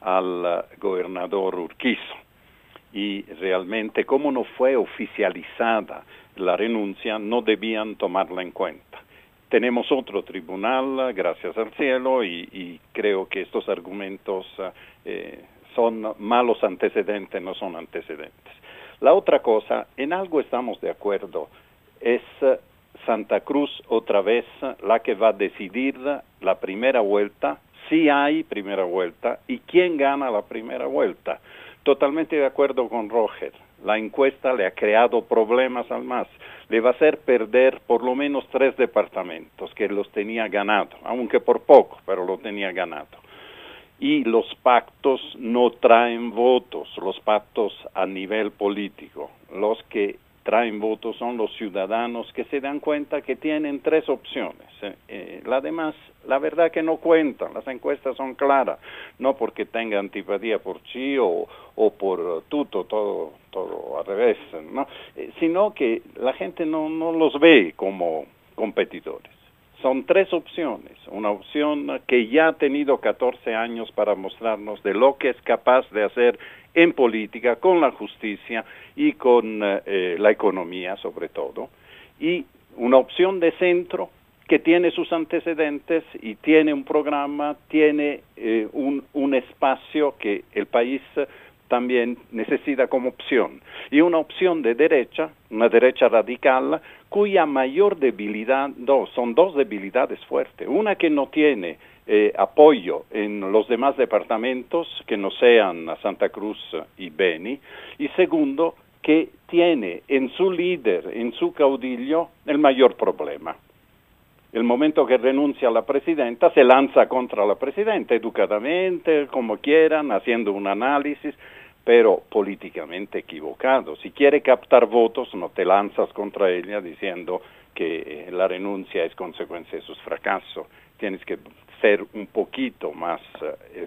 al gobernador Urquizo. Y realmente, como no fue oficializada la renuncia, no debían tomarla en cuenta tenemos otro tribunal, gracias al cielo, y, creo que estos argumentos eh, son malos antecedentes, no son antecedentes. La otra cosa, en algo estamos de acuerdo, es Santa Cruz otra vez la que va a decidir la primera vuelta, si hay primera vuelta, y quién gana la primera vuelta. Totalmente de acuerdo con Roger. La encuesta le ha creado problemas al MAS le va a hacer perder por lo menos tres departamentos que los tenía ganado, aunque por poco, pero lo tenía ganado. Y los pactos no traen votos, los pactos a nivel político. Los que traen votos son los ciudadanos que se dan cuenta que tienen tres opciones. Eh, eh, la demás, la verdad que no cuentan, las encuestas son claras, no porque tenga antipatía por chi o, o por tuto, todo, todo al revés. Eh, sino que la gente no, no los ve como competidores. Son tres opciones. Una opción que ya ha tenido 14 años para mostrarnos de lo que es capaz de hacer en política, con la justicia y con eh, la economía sobre todo, y una opción de centro que tiene sus antecedentes y tiene un programa, tiene eh, un, espacio que el país también necesita como opción. Y una opción de derecha, una derecha radical, cuya mayor debilidad, dos, son dos debilidades fuertes. Una que no tiene eh, apoyo en los demás departamentos que no sean Santa Cruz y Beni, y segundo, que tiene en su líder, en su caudillo, el mayor problema. El momento que renuncia la presidenta, se lanza contra la presidenta, educadamente, como quieran, haciendo un análisis, pero políticamente equivocado. Si quiere captar votos, no te lanzas contra ella diciendo que la renuncia es consecuencia de sus fracasos. Tienes que ser un poquito más eh,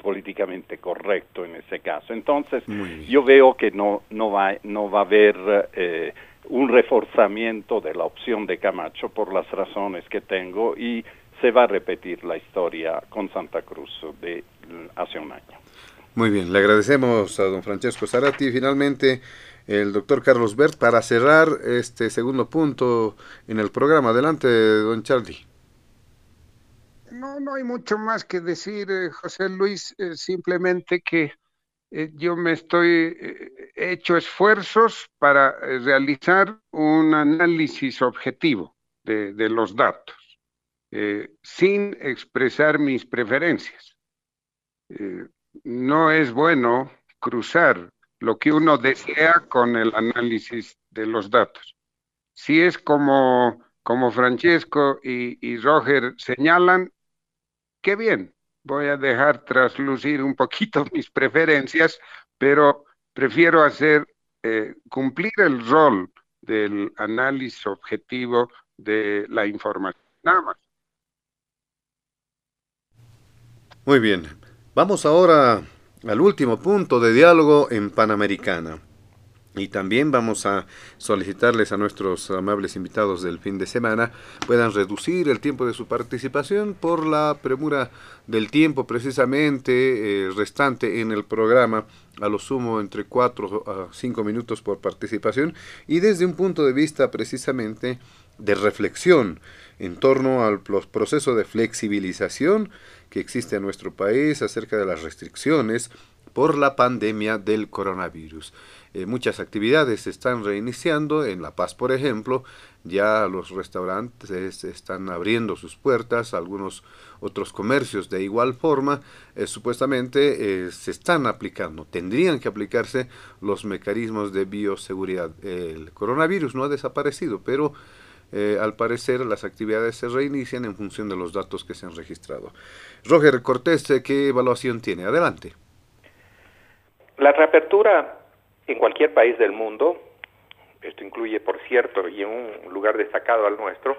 políticamente correcto en ese caso. Entonces, yo veo que no, no, va, no va a haber eh, un reforzamiento de la opción de Camacho por las razones que tengo y se va a repetir la historia con Santa Cruz de hace un año. Muy bien, le agradecemos a don Francesco Zarati. Finalmente, el doctor Carlos Bert para cerrar este segundo punto en el programa. Adelante, don Charlie. No, no hay mucho más que decir, eh, José Luis, eh, simplemente que eh, yo me estoy hecho esfuerzos para realizar un análisis objetivo de, de los datos, sin expresar mis preferencias. no es bueno cruzar lo que uno desea con el análisis de los datos. Si es como, como Francesco y, y Roger señalan, qué bien, voy a dejar traslucir un poquito mis preferencias, pero prefiero hacer eh, cumplir el rol del análisis objetivo de la información. Nada más. Muy bien. Vamos ahora al último punto de diálogo en Panamericana. Y también vamos a solicitarles a nuestros amables invitados del fin de semana puedan reducir el tiempo de su participación por la premura del tiempo precisamente eh, restante en el programa, a lo sumo entre 4 a 5 minutos por participación. Y desde un punto de vista precisamente de reflexión en torno al proceso de flexibilización que existe en nuestro país acerca de las restricciones por la pandemia del coronavirus. Eh, muchas actividades se están reiniciando. En La Paz, por ejemplo, ya los restaurantes están abriendo sus puertas, algunos otros comercios de igual forma, eh, supuestamente eh, se están aplicando, tendrían que aplicarse los mecanismos de bioseguridad. El coronavirus no ha desaparecido, pero al parecer las actividades se reinician en función de los datos que se han registrado. Roger Cortés, ¿qué evaluación tiene? Adelante. La reapertura en cualquier país del mundo, esto incluye, por cierto, y en un lugar destacado al nuestro,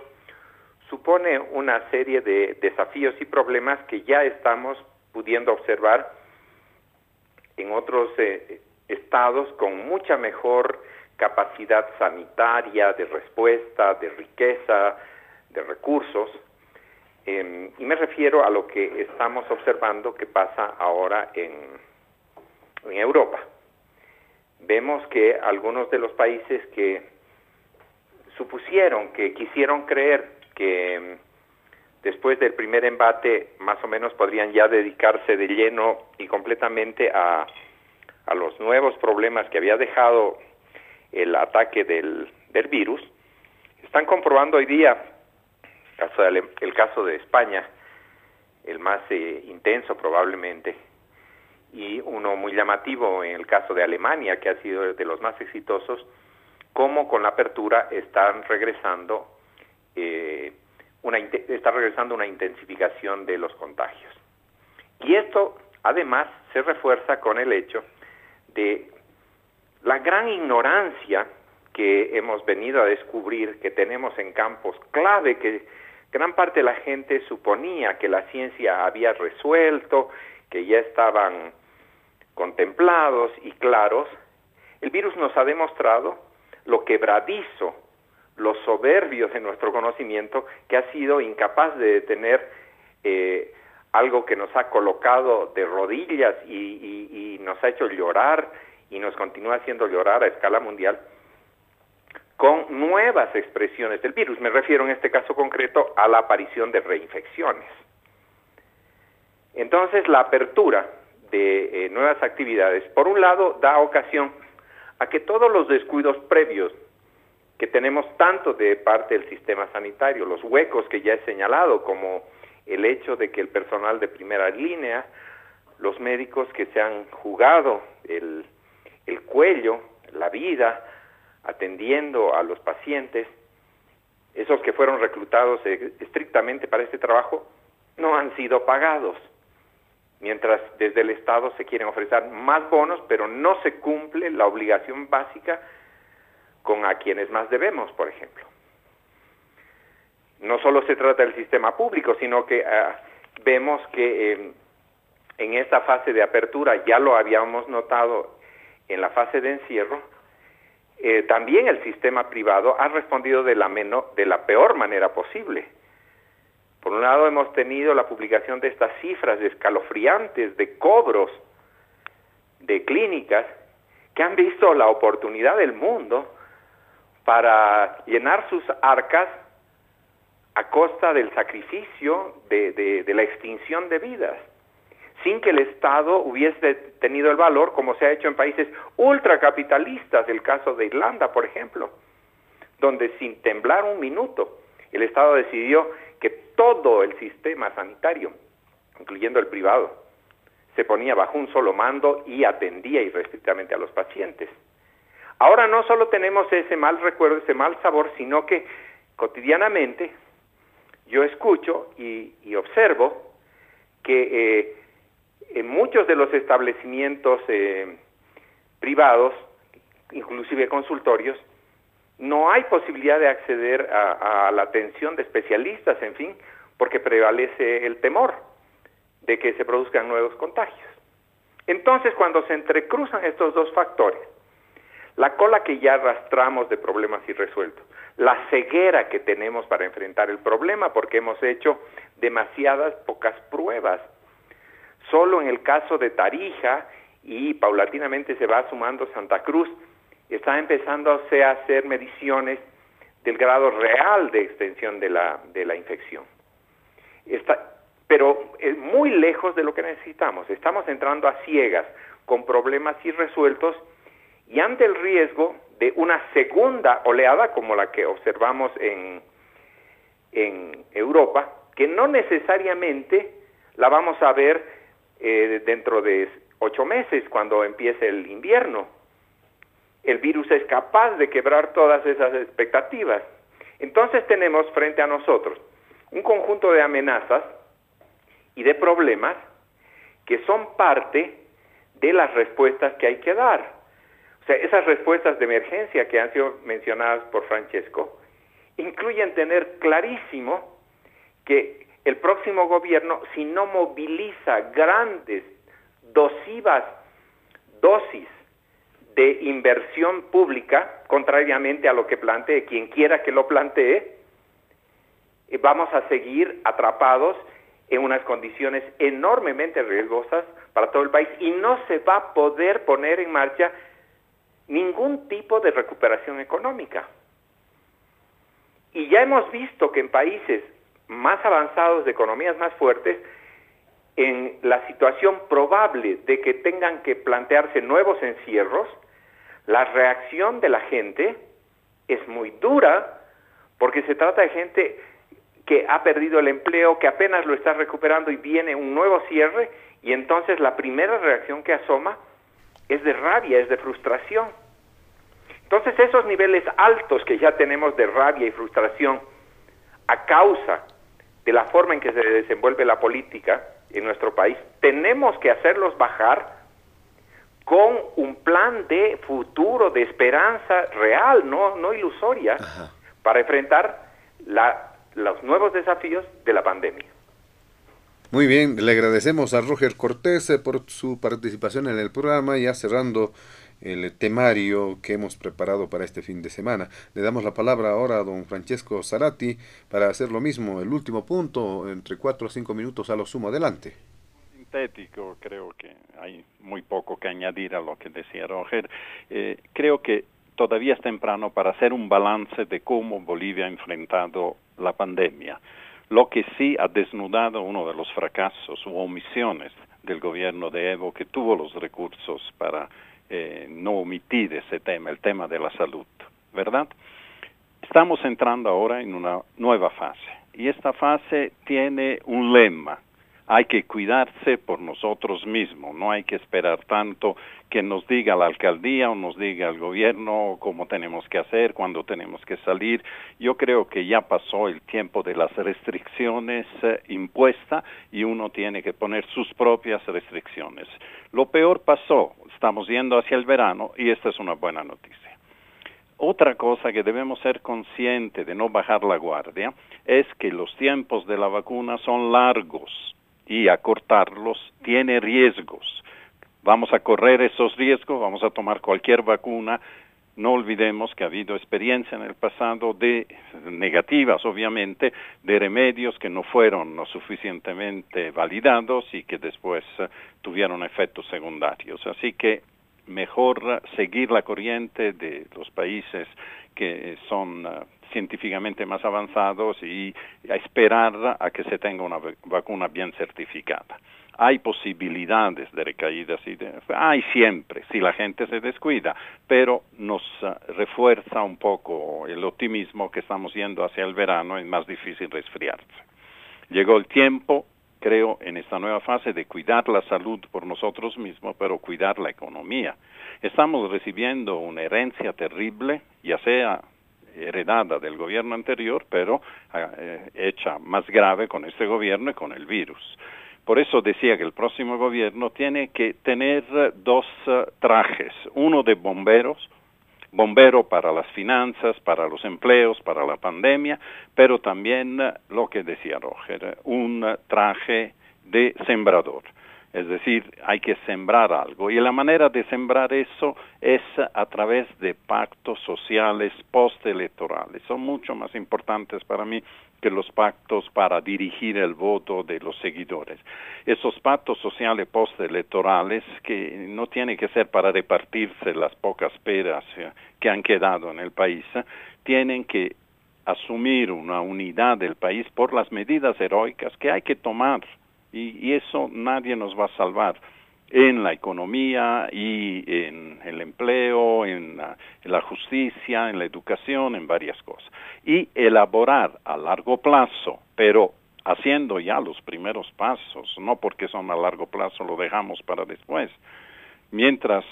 supone una serie de desafíos y problemas que ya estamos pudiendo observar en otros eh, estados con mucha mejor capacidad sanitaria, de respuesta, de riqueza, de recursos. Em, y me refiero a lo que estamos observando que pasa ahora en, en Europa. Vemos que algunos de los países que supusieron, que quisieron creer que mm, después del primer embate más o menos podrían ya dedicarse de lleno y completamente a, a los nuevos problemas que había dejado el ataque del, del virus, están comprobando hoy día, el caso de España, el más eh, intenso probablemente, y uno muy llamativo en el caso de Alemania, que ha sido de los más exitosos, cómo con la apertura están regresando eh, una, está regresando una intensificación de los contagios. Y esto además se refuerza con el hecho de la gran ignorancia que hemos venido a descubrir que tenemos en campos clave que gran parte de la gente suponía que la ciencia había resuelto, que ya estaban contemplados y claros, el virus nos ha demostrado lo quebradizo, lo soberbio de nuestro conocimiento, que ha sido incapaz de detener eh, algo que nos ha colocado de rodillas y, nos ha hecho llorar y nos continúa haciendo llorar a escala mundial con nuevas expresiones del virus. Me refiero en este caso concreto a la aparición de reinfecciones. Entonces, la apertura de eh, nuevas actividades, por un lado, da ocasión a que todos los descuidos previos que tenemos tanto de parte del sistema sanitario, los huecos que ya he señalado, como el hecho de que el personal de primera línea, los médicos que se han jugado el, el cuello, la vida, atendiendo a los pacientes, esos que fueron reclutados eh, estrictamente para este trabajo, no han sido pagados mientras desde el Estado se quieren ofrecer más bonos, pero no se cumple la obligación básica con a quienes más debemos, por ejemplo. No solo se trata del sistema público, sino que ah, vemos que em, en esta fase de apertura, ya lo habíamos notado en la fase de encierro, eh, también el sistema privado ha respondido de la, de la peor manera posible por un lado hemos tenido la publicación de estas cifras escalofriantes de cobros de clínicas que han visto la oportunidad del mundo para llenar sus arcas a costa del sacrificio de, la extinción de vidas, sin que el Estado hubiese tenido el valor, como se ha hecho en países ultracapitalistas, el caso de Irlanda, por ejemplo, donde sin temblar un minuto, el Estado decidió todo el sistema sanitario, incluyendo el privado, se ponía bajo un solo mando y atendía irrestrictamente a los pacientes. Ahora no solo tenemos ese mal recuerdo, ese mal sabor, sino que cotidianamente yo escucho y, observo que eh, en muchos de los establecimientos eh, privados, inclusive consultorios, no hay posibilidad de acceder a, la atención de especialistas, en fin, porque prevalece el temor de que se produzcan nuevos contagios. Entonces, cuando se entrecruzan estos dos factores, la cola que ya arrastramos de problemas irresueltos, la ceguera que tenemos para enfrentar el problema, porque hemos hecho demasiadas pocas pruebas. Solo en el caso de Tarija y paulatinamente se va sumando Santa Cruz, está empezando a hacer mediciones del grado real de extensión de la, de la infección. Pero es muy lejos de lo que necesitamos. Estamos entrando a ciegas con problemas irresueltos y ante el riesgo de una segunda oleada como la que observamos en, en Europa, que no necesariamente la vamos a ver eh, dentro de ocho meses cuando empiece el invierno el virus es capaz de quebrar todas esas expectativas. Entonces tenemos frente a nosotros un conjunto de amenazas y de problemas que son parte de las respuestas que hay que dar. O sea, esas respuestas de emergencia que han sido mencionadas por Francesco incluyen tener clarísimo que el próximo gobierno, si no moviliza grandes, dosivas dosis de inversión pública, contrariamente a lo que plantee quien quiera que lo plantee, eh, vamos a seguir atrapados en unas condiciones enormemente riesgosas para todo el país y no se va a poder poner en marcha ningún tipo de recuperación económica. Y ya hemos visto que en países más avanzados, de economías más fuertes, en la situación probable de que tengan que plantearse nuevos encierros, la reacción de la gente es muy dura porque se trata de gente que ha perdido el empleo, que apenas lo está recuperando y viene un nuevo cierre y entonces la primera reacción que asoma es de rabia, es de frustración. Entonces esos niveles altos que ya tenemos de rabia y frustración a causa de la forma en que se desenvuelve la política en nuestro país, tenemos que hacerlos bajar con un plan de futuro, de esperanza real, no, no ilusoria, para enfrentar la, los nuevos desafíos de la pandemia. Muy bien, le agradecemos a Roger Cortés eh, por su participación en el programa, ya cerrando el temario que hemos preparado para este fin de semana. Le damos la palabra ahora a don Francesco Zarati para hacer lo mismo, el último punto, entre cuatro o cinco minutos a lo sumo. Adelante creo que hay muy poco que añadir a lo que decía Roger. Eh, creo que todavía es temprano para hacer un balance de cómo Bolivia ha enfrentado la pandemia. Lo que sí ha desnudado uno de los fracasos u omisiones del gobierno de Evo, que tuvo los recursos para eh, no omitir ese tema, el tema de la salud, ¿verdad? Estamos entrando ahora en una nueva fase y esta fase tiene un lema hay que cuidarse por nosotros mismos, no hay que esperar tanto que nos diga la alcaldía o nos diga el gobierno cómo tenemos que hacer, cuándo tenemos que salir. Yo creo que ya pasó el tiempo de las restricciones eh, impuestas y uno tiene que poner sus propias restricciones. Lo peor pasó, estamos yendo hacia el verano y esta es una buena noticia. Otra cosa que debemos ser conscientes de no bajar la guardia es que los tiempos de la vacuna son largos y acortarlos tiene riesgos. Vamos a correr esos riesgos, vamos a tomar cualquier vacuna. No olvidemos que ha habido experiencia en el pasado de negativas, obviamente, de remedios que no fueron lo suficientemente validados y que después eh, tuvieron efectos secundarios. Así que mejor seguir la corriente de los países que son eh, científicamente más avanzados y esperar a que se tenga una vacuna bien certificada. Hay posibilidades de recaídas, y de, hay siempre, si la gente se descuida, pero nos eh, refuerza un poco el optimismo que estamos yendo hacia el verano, es más difícil resfriarse. Llegó el tiempo, creo, en esta nueva fase de cuidar la salud por nosotros mismos, pero cuidar la economía. Estamos recibiendo una herencia terrible, ya sea heredada del gobierno anterior, pero eh, hecha más grave con este gobierno y con el virus. Por eso decía que el próximo gobierno tiene que tener dos eh, trajes, uno de bomberos, bombero para las finanzas, para los empleos, para la pandemia, pero también eh, lo que decía Roger, un traje de sembrador. Es decir, hay que sembrar algo. Y la manera de sembrar eso es a través de pactos sociales postelectorales. Son mucho más importantes para mí que los pactos para dirigir el voto de los seguidores. Esos pactos sociales postelectorales, que no tienen que ser para repartirse las pocas peras eh, que han quedado en el país, tienen que asumir una unidad del país por las medidas heroicas que hay que tomar y, eso nadie nos va a salvar en la economía y en el empleo, en la, justicia, en la educación, en varias cosas. Y elaborar a largo plazo, pero haciendo ya los primeros pasos, no porque son a largo plazo, lo dejamos para después. Mientras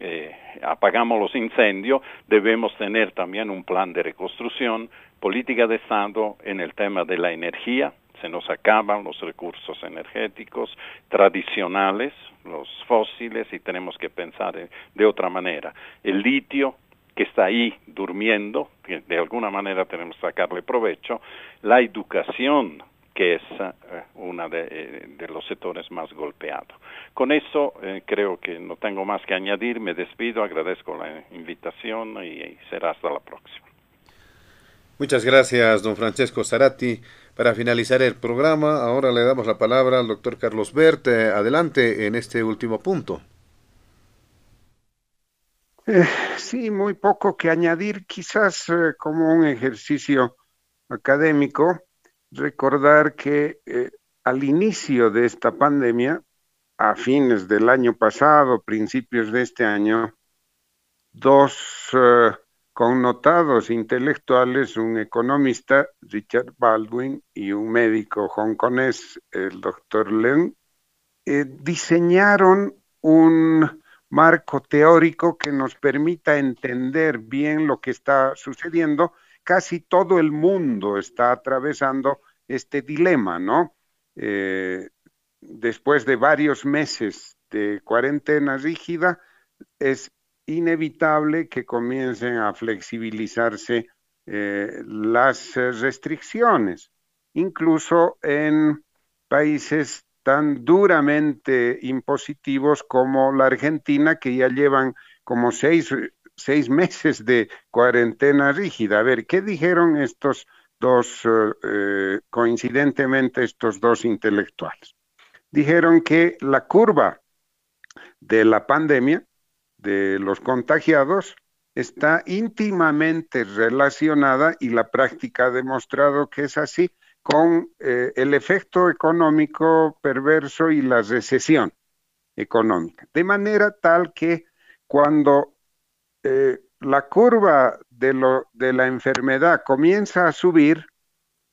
eh, apagamos los incendios, debemos tener también un plan de reconstrucción, política de Estado en el tema de la energía, se nos acaban los recursos energéticos tradicionales, los fósiles, y tenemos que pensar de otra manera. El litio, que está ahí durmiendo, de alguna manera tenemos que sacarle provecho, la educación, que es eh, uno eh, de, los sectores más golpeados. Con eso eh, creo que no tengo más que añadir, me despido, agradezco la invitación y será hasta la próxima. Muchas gracias, don Francesco Zarati. Para finalizar el programa, ahora le damos la palabra al doctor Carlos Bert. Eh, adelante en este último punto. Eh, sí, muy poco que añadir, quizás eh, como un ejercicio académico, recordar que al inicio de esta pandemia, a fines del año pasado, principios de este año, dos connotados intelectuales, un economista, Richard Baldwin, y un médico hongkonés, el doctor Leung, eh, diseñaron un marco teórico que nos permita entender bien lo que está sucediendo. Casi todo el mundo está atravesando este dilema, ¿no? Eh, después de varios meses de cuarentena rígida, es inevitable que comiencen a flexibilizarse eh, las restricciones, incluso en países tan duramente impositivos como la Argentina, que ya llevan como seis, meses de cuarentena rígida. A ver, ¿qué dijeron estos dos, eh, coincidentemente, estos dos intelectuales? Dijeron que la curva de la pandemia, de los contagiados, está íntimamente relacionada, y la práctica ha demostrado que es así, con eh, el efecto económico perverso y la recesión económica. De manera tal que cuando eh, la curva de, lo, de la enfermedad comienza a subir,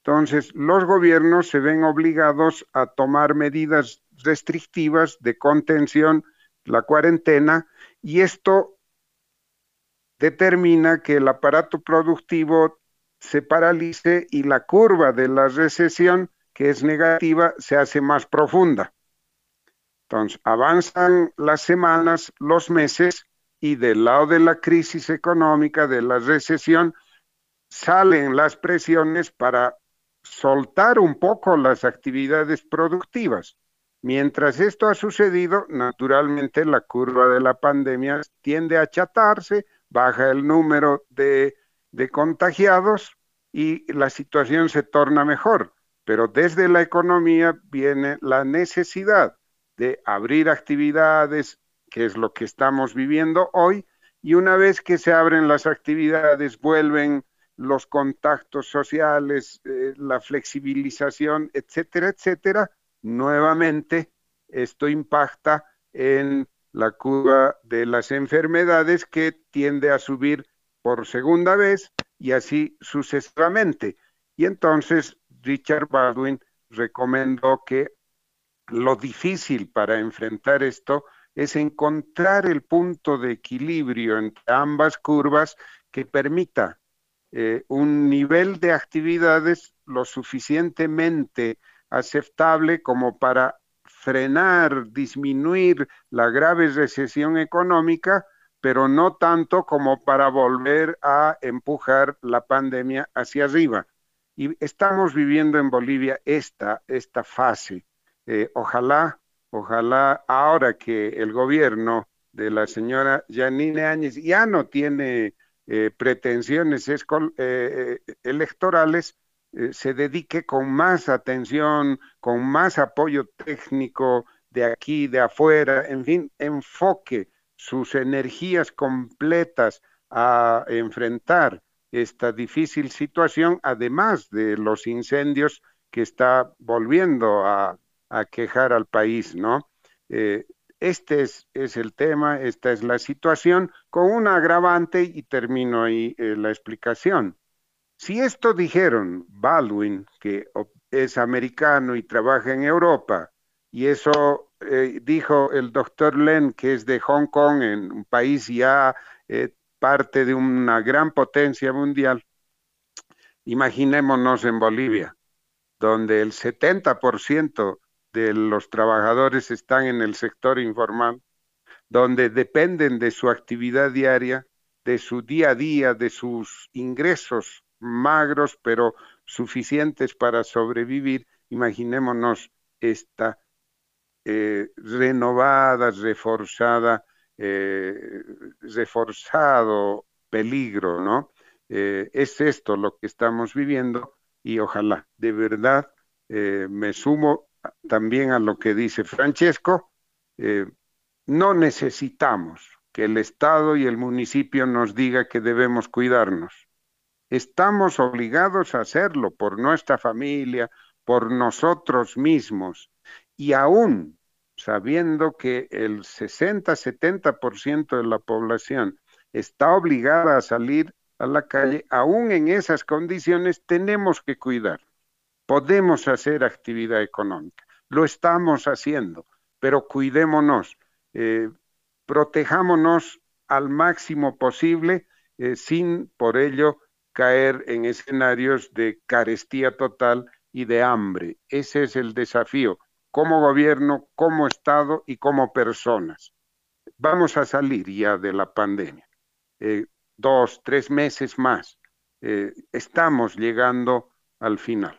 entonces los gobiernos se ven obligados a tomar medidas restrictivas de contención, la cuarentena, y esto determina que el aparato productivo se paralice y la curva de la recesión, que es negativa, se hace más profunda. Entonces, avanzan las semanas, los meses, y del lado de la crisis económica, de la recesión, salen las presiones para soltar un poco las actividades productivas. Mientras esto ha sucedido, naturalmente la curva de la pandemia tiende a achatarse, baja el número de contagiados y la situación se torna mejor. Pero desde la economía viene la necesidad de abrir actividades, que es lo que estamos viviendo hoy, y una vez que se abren las actividades, vuelven los contactos sociales, eh, la flexibilización, etcétera, etcétera, nuevamente esto impacta en la curva de las enfermedades que tiende a subir por segunda vez y así sucesivamente. Y entonces Richard Baldwin recomendó que lo difícil para enfrentar esto es encontrar el punto de equilibrio entre ambas curvas que permita eh, un nivel de actividades lo suficientemente aceptable como para frenar, disminuir la grave recesión económica, pero no tanto como para volver a empujar la pandemia hacia arriba. Y estamos viviendo en Bolivia esta, esta fase. Eh, ojalá, ojalá ahora que el gobierno de la señora Janine Áñez ya no tiene eh, pretensiones eh, electorales, se dedique con más atención, con más apoyo técnico de aquí, de afuera, en fin, enfoque sus energías completas a enfrentar esta difícil situación, además de los incendios que está volviendo a, quejar al país, ¿no? Eh, este es, el tema, esta es la situación, con un agravante, y termino ahí eh, la explicación. Si esto dijeron Baldwin, que es americano y trabaja en Europa, y eso eh, dijo el doctor Len, que es de Hong Kong, en un país ya eh, parte de una gran potencia mundial. Imaginémonos en Bolivia, donde el 70% de los trabajadores están en el sector informal, donde dependen de su actividad diaria, de su día a día, de sus ingresos magros, pero suficientes para sobrevivir. Imaginémonos esta eh, renovada, reforzada, eh, reforzado peligro, ¿no? Eh, es esto lo que estamos viviendo y ojalá, de verdad, me sumo también a lo que dice Francesco, no necesitamos que el Estado y el municipio nos diga que debemos cuidarnos. Estamos obligados a hacerlo por nuestra familia, por nosotros mismos y aún sabiendo que el 60-70% de la población está obligada a salir a la calle, aún en esas condiciones tenemos que cuidar. Podemos hacer actividad económica, lo estamos haciendo, pero cuidémonos, eh, protejámonos al máximo posible eh, sin por ello caer en escenarios de carestía total y de hambre. Ese es el desafío como gobierno, como Estado y como personas. Vamos a salir ya de la pandemia. Eh, dos, tres meses más. Eh, estamos llegando al final.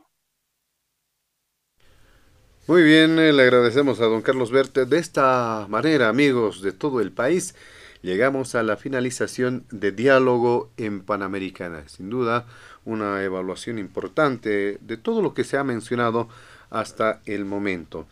Muy bien, eh, le agradecemos a don Carlos Verte. De esta manera, amigos de todo el país, llegamos a la finalización de Diálogo en Panamericana. Sin duda, una evaluación importante de todo lo que se ha mencionado hasta el momento.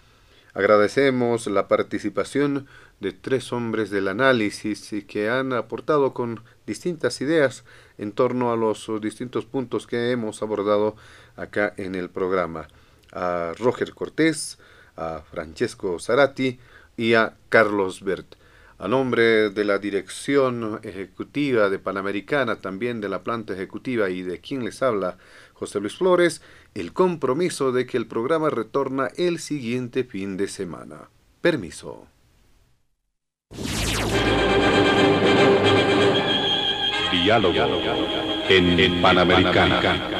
Agradecemos la participación de tres hombres del análisis y que han aportado con distintas ideas en torno a los distintos puntos que hemos abordado acá en el programa. A Roger Cortés, a Francesco Zarati y a Carlos Bert. A nombre de la dirección ejecutiva de Panamericana, también de la planta ejecutiva y de quien les habla, José Luis Flores, el compromiso de que el programa retorna el siguiente fin de semana. Permiso. Diálogo en Panamericana.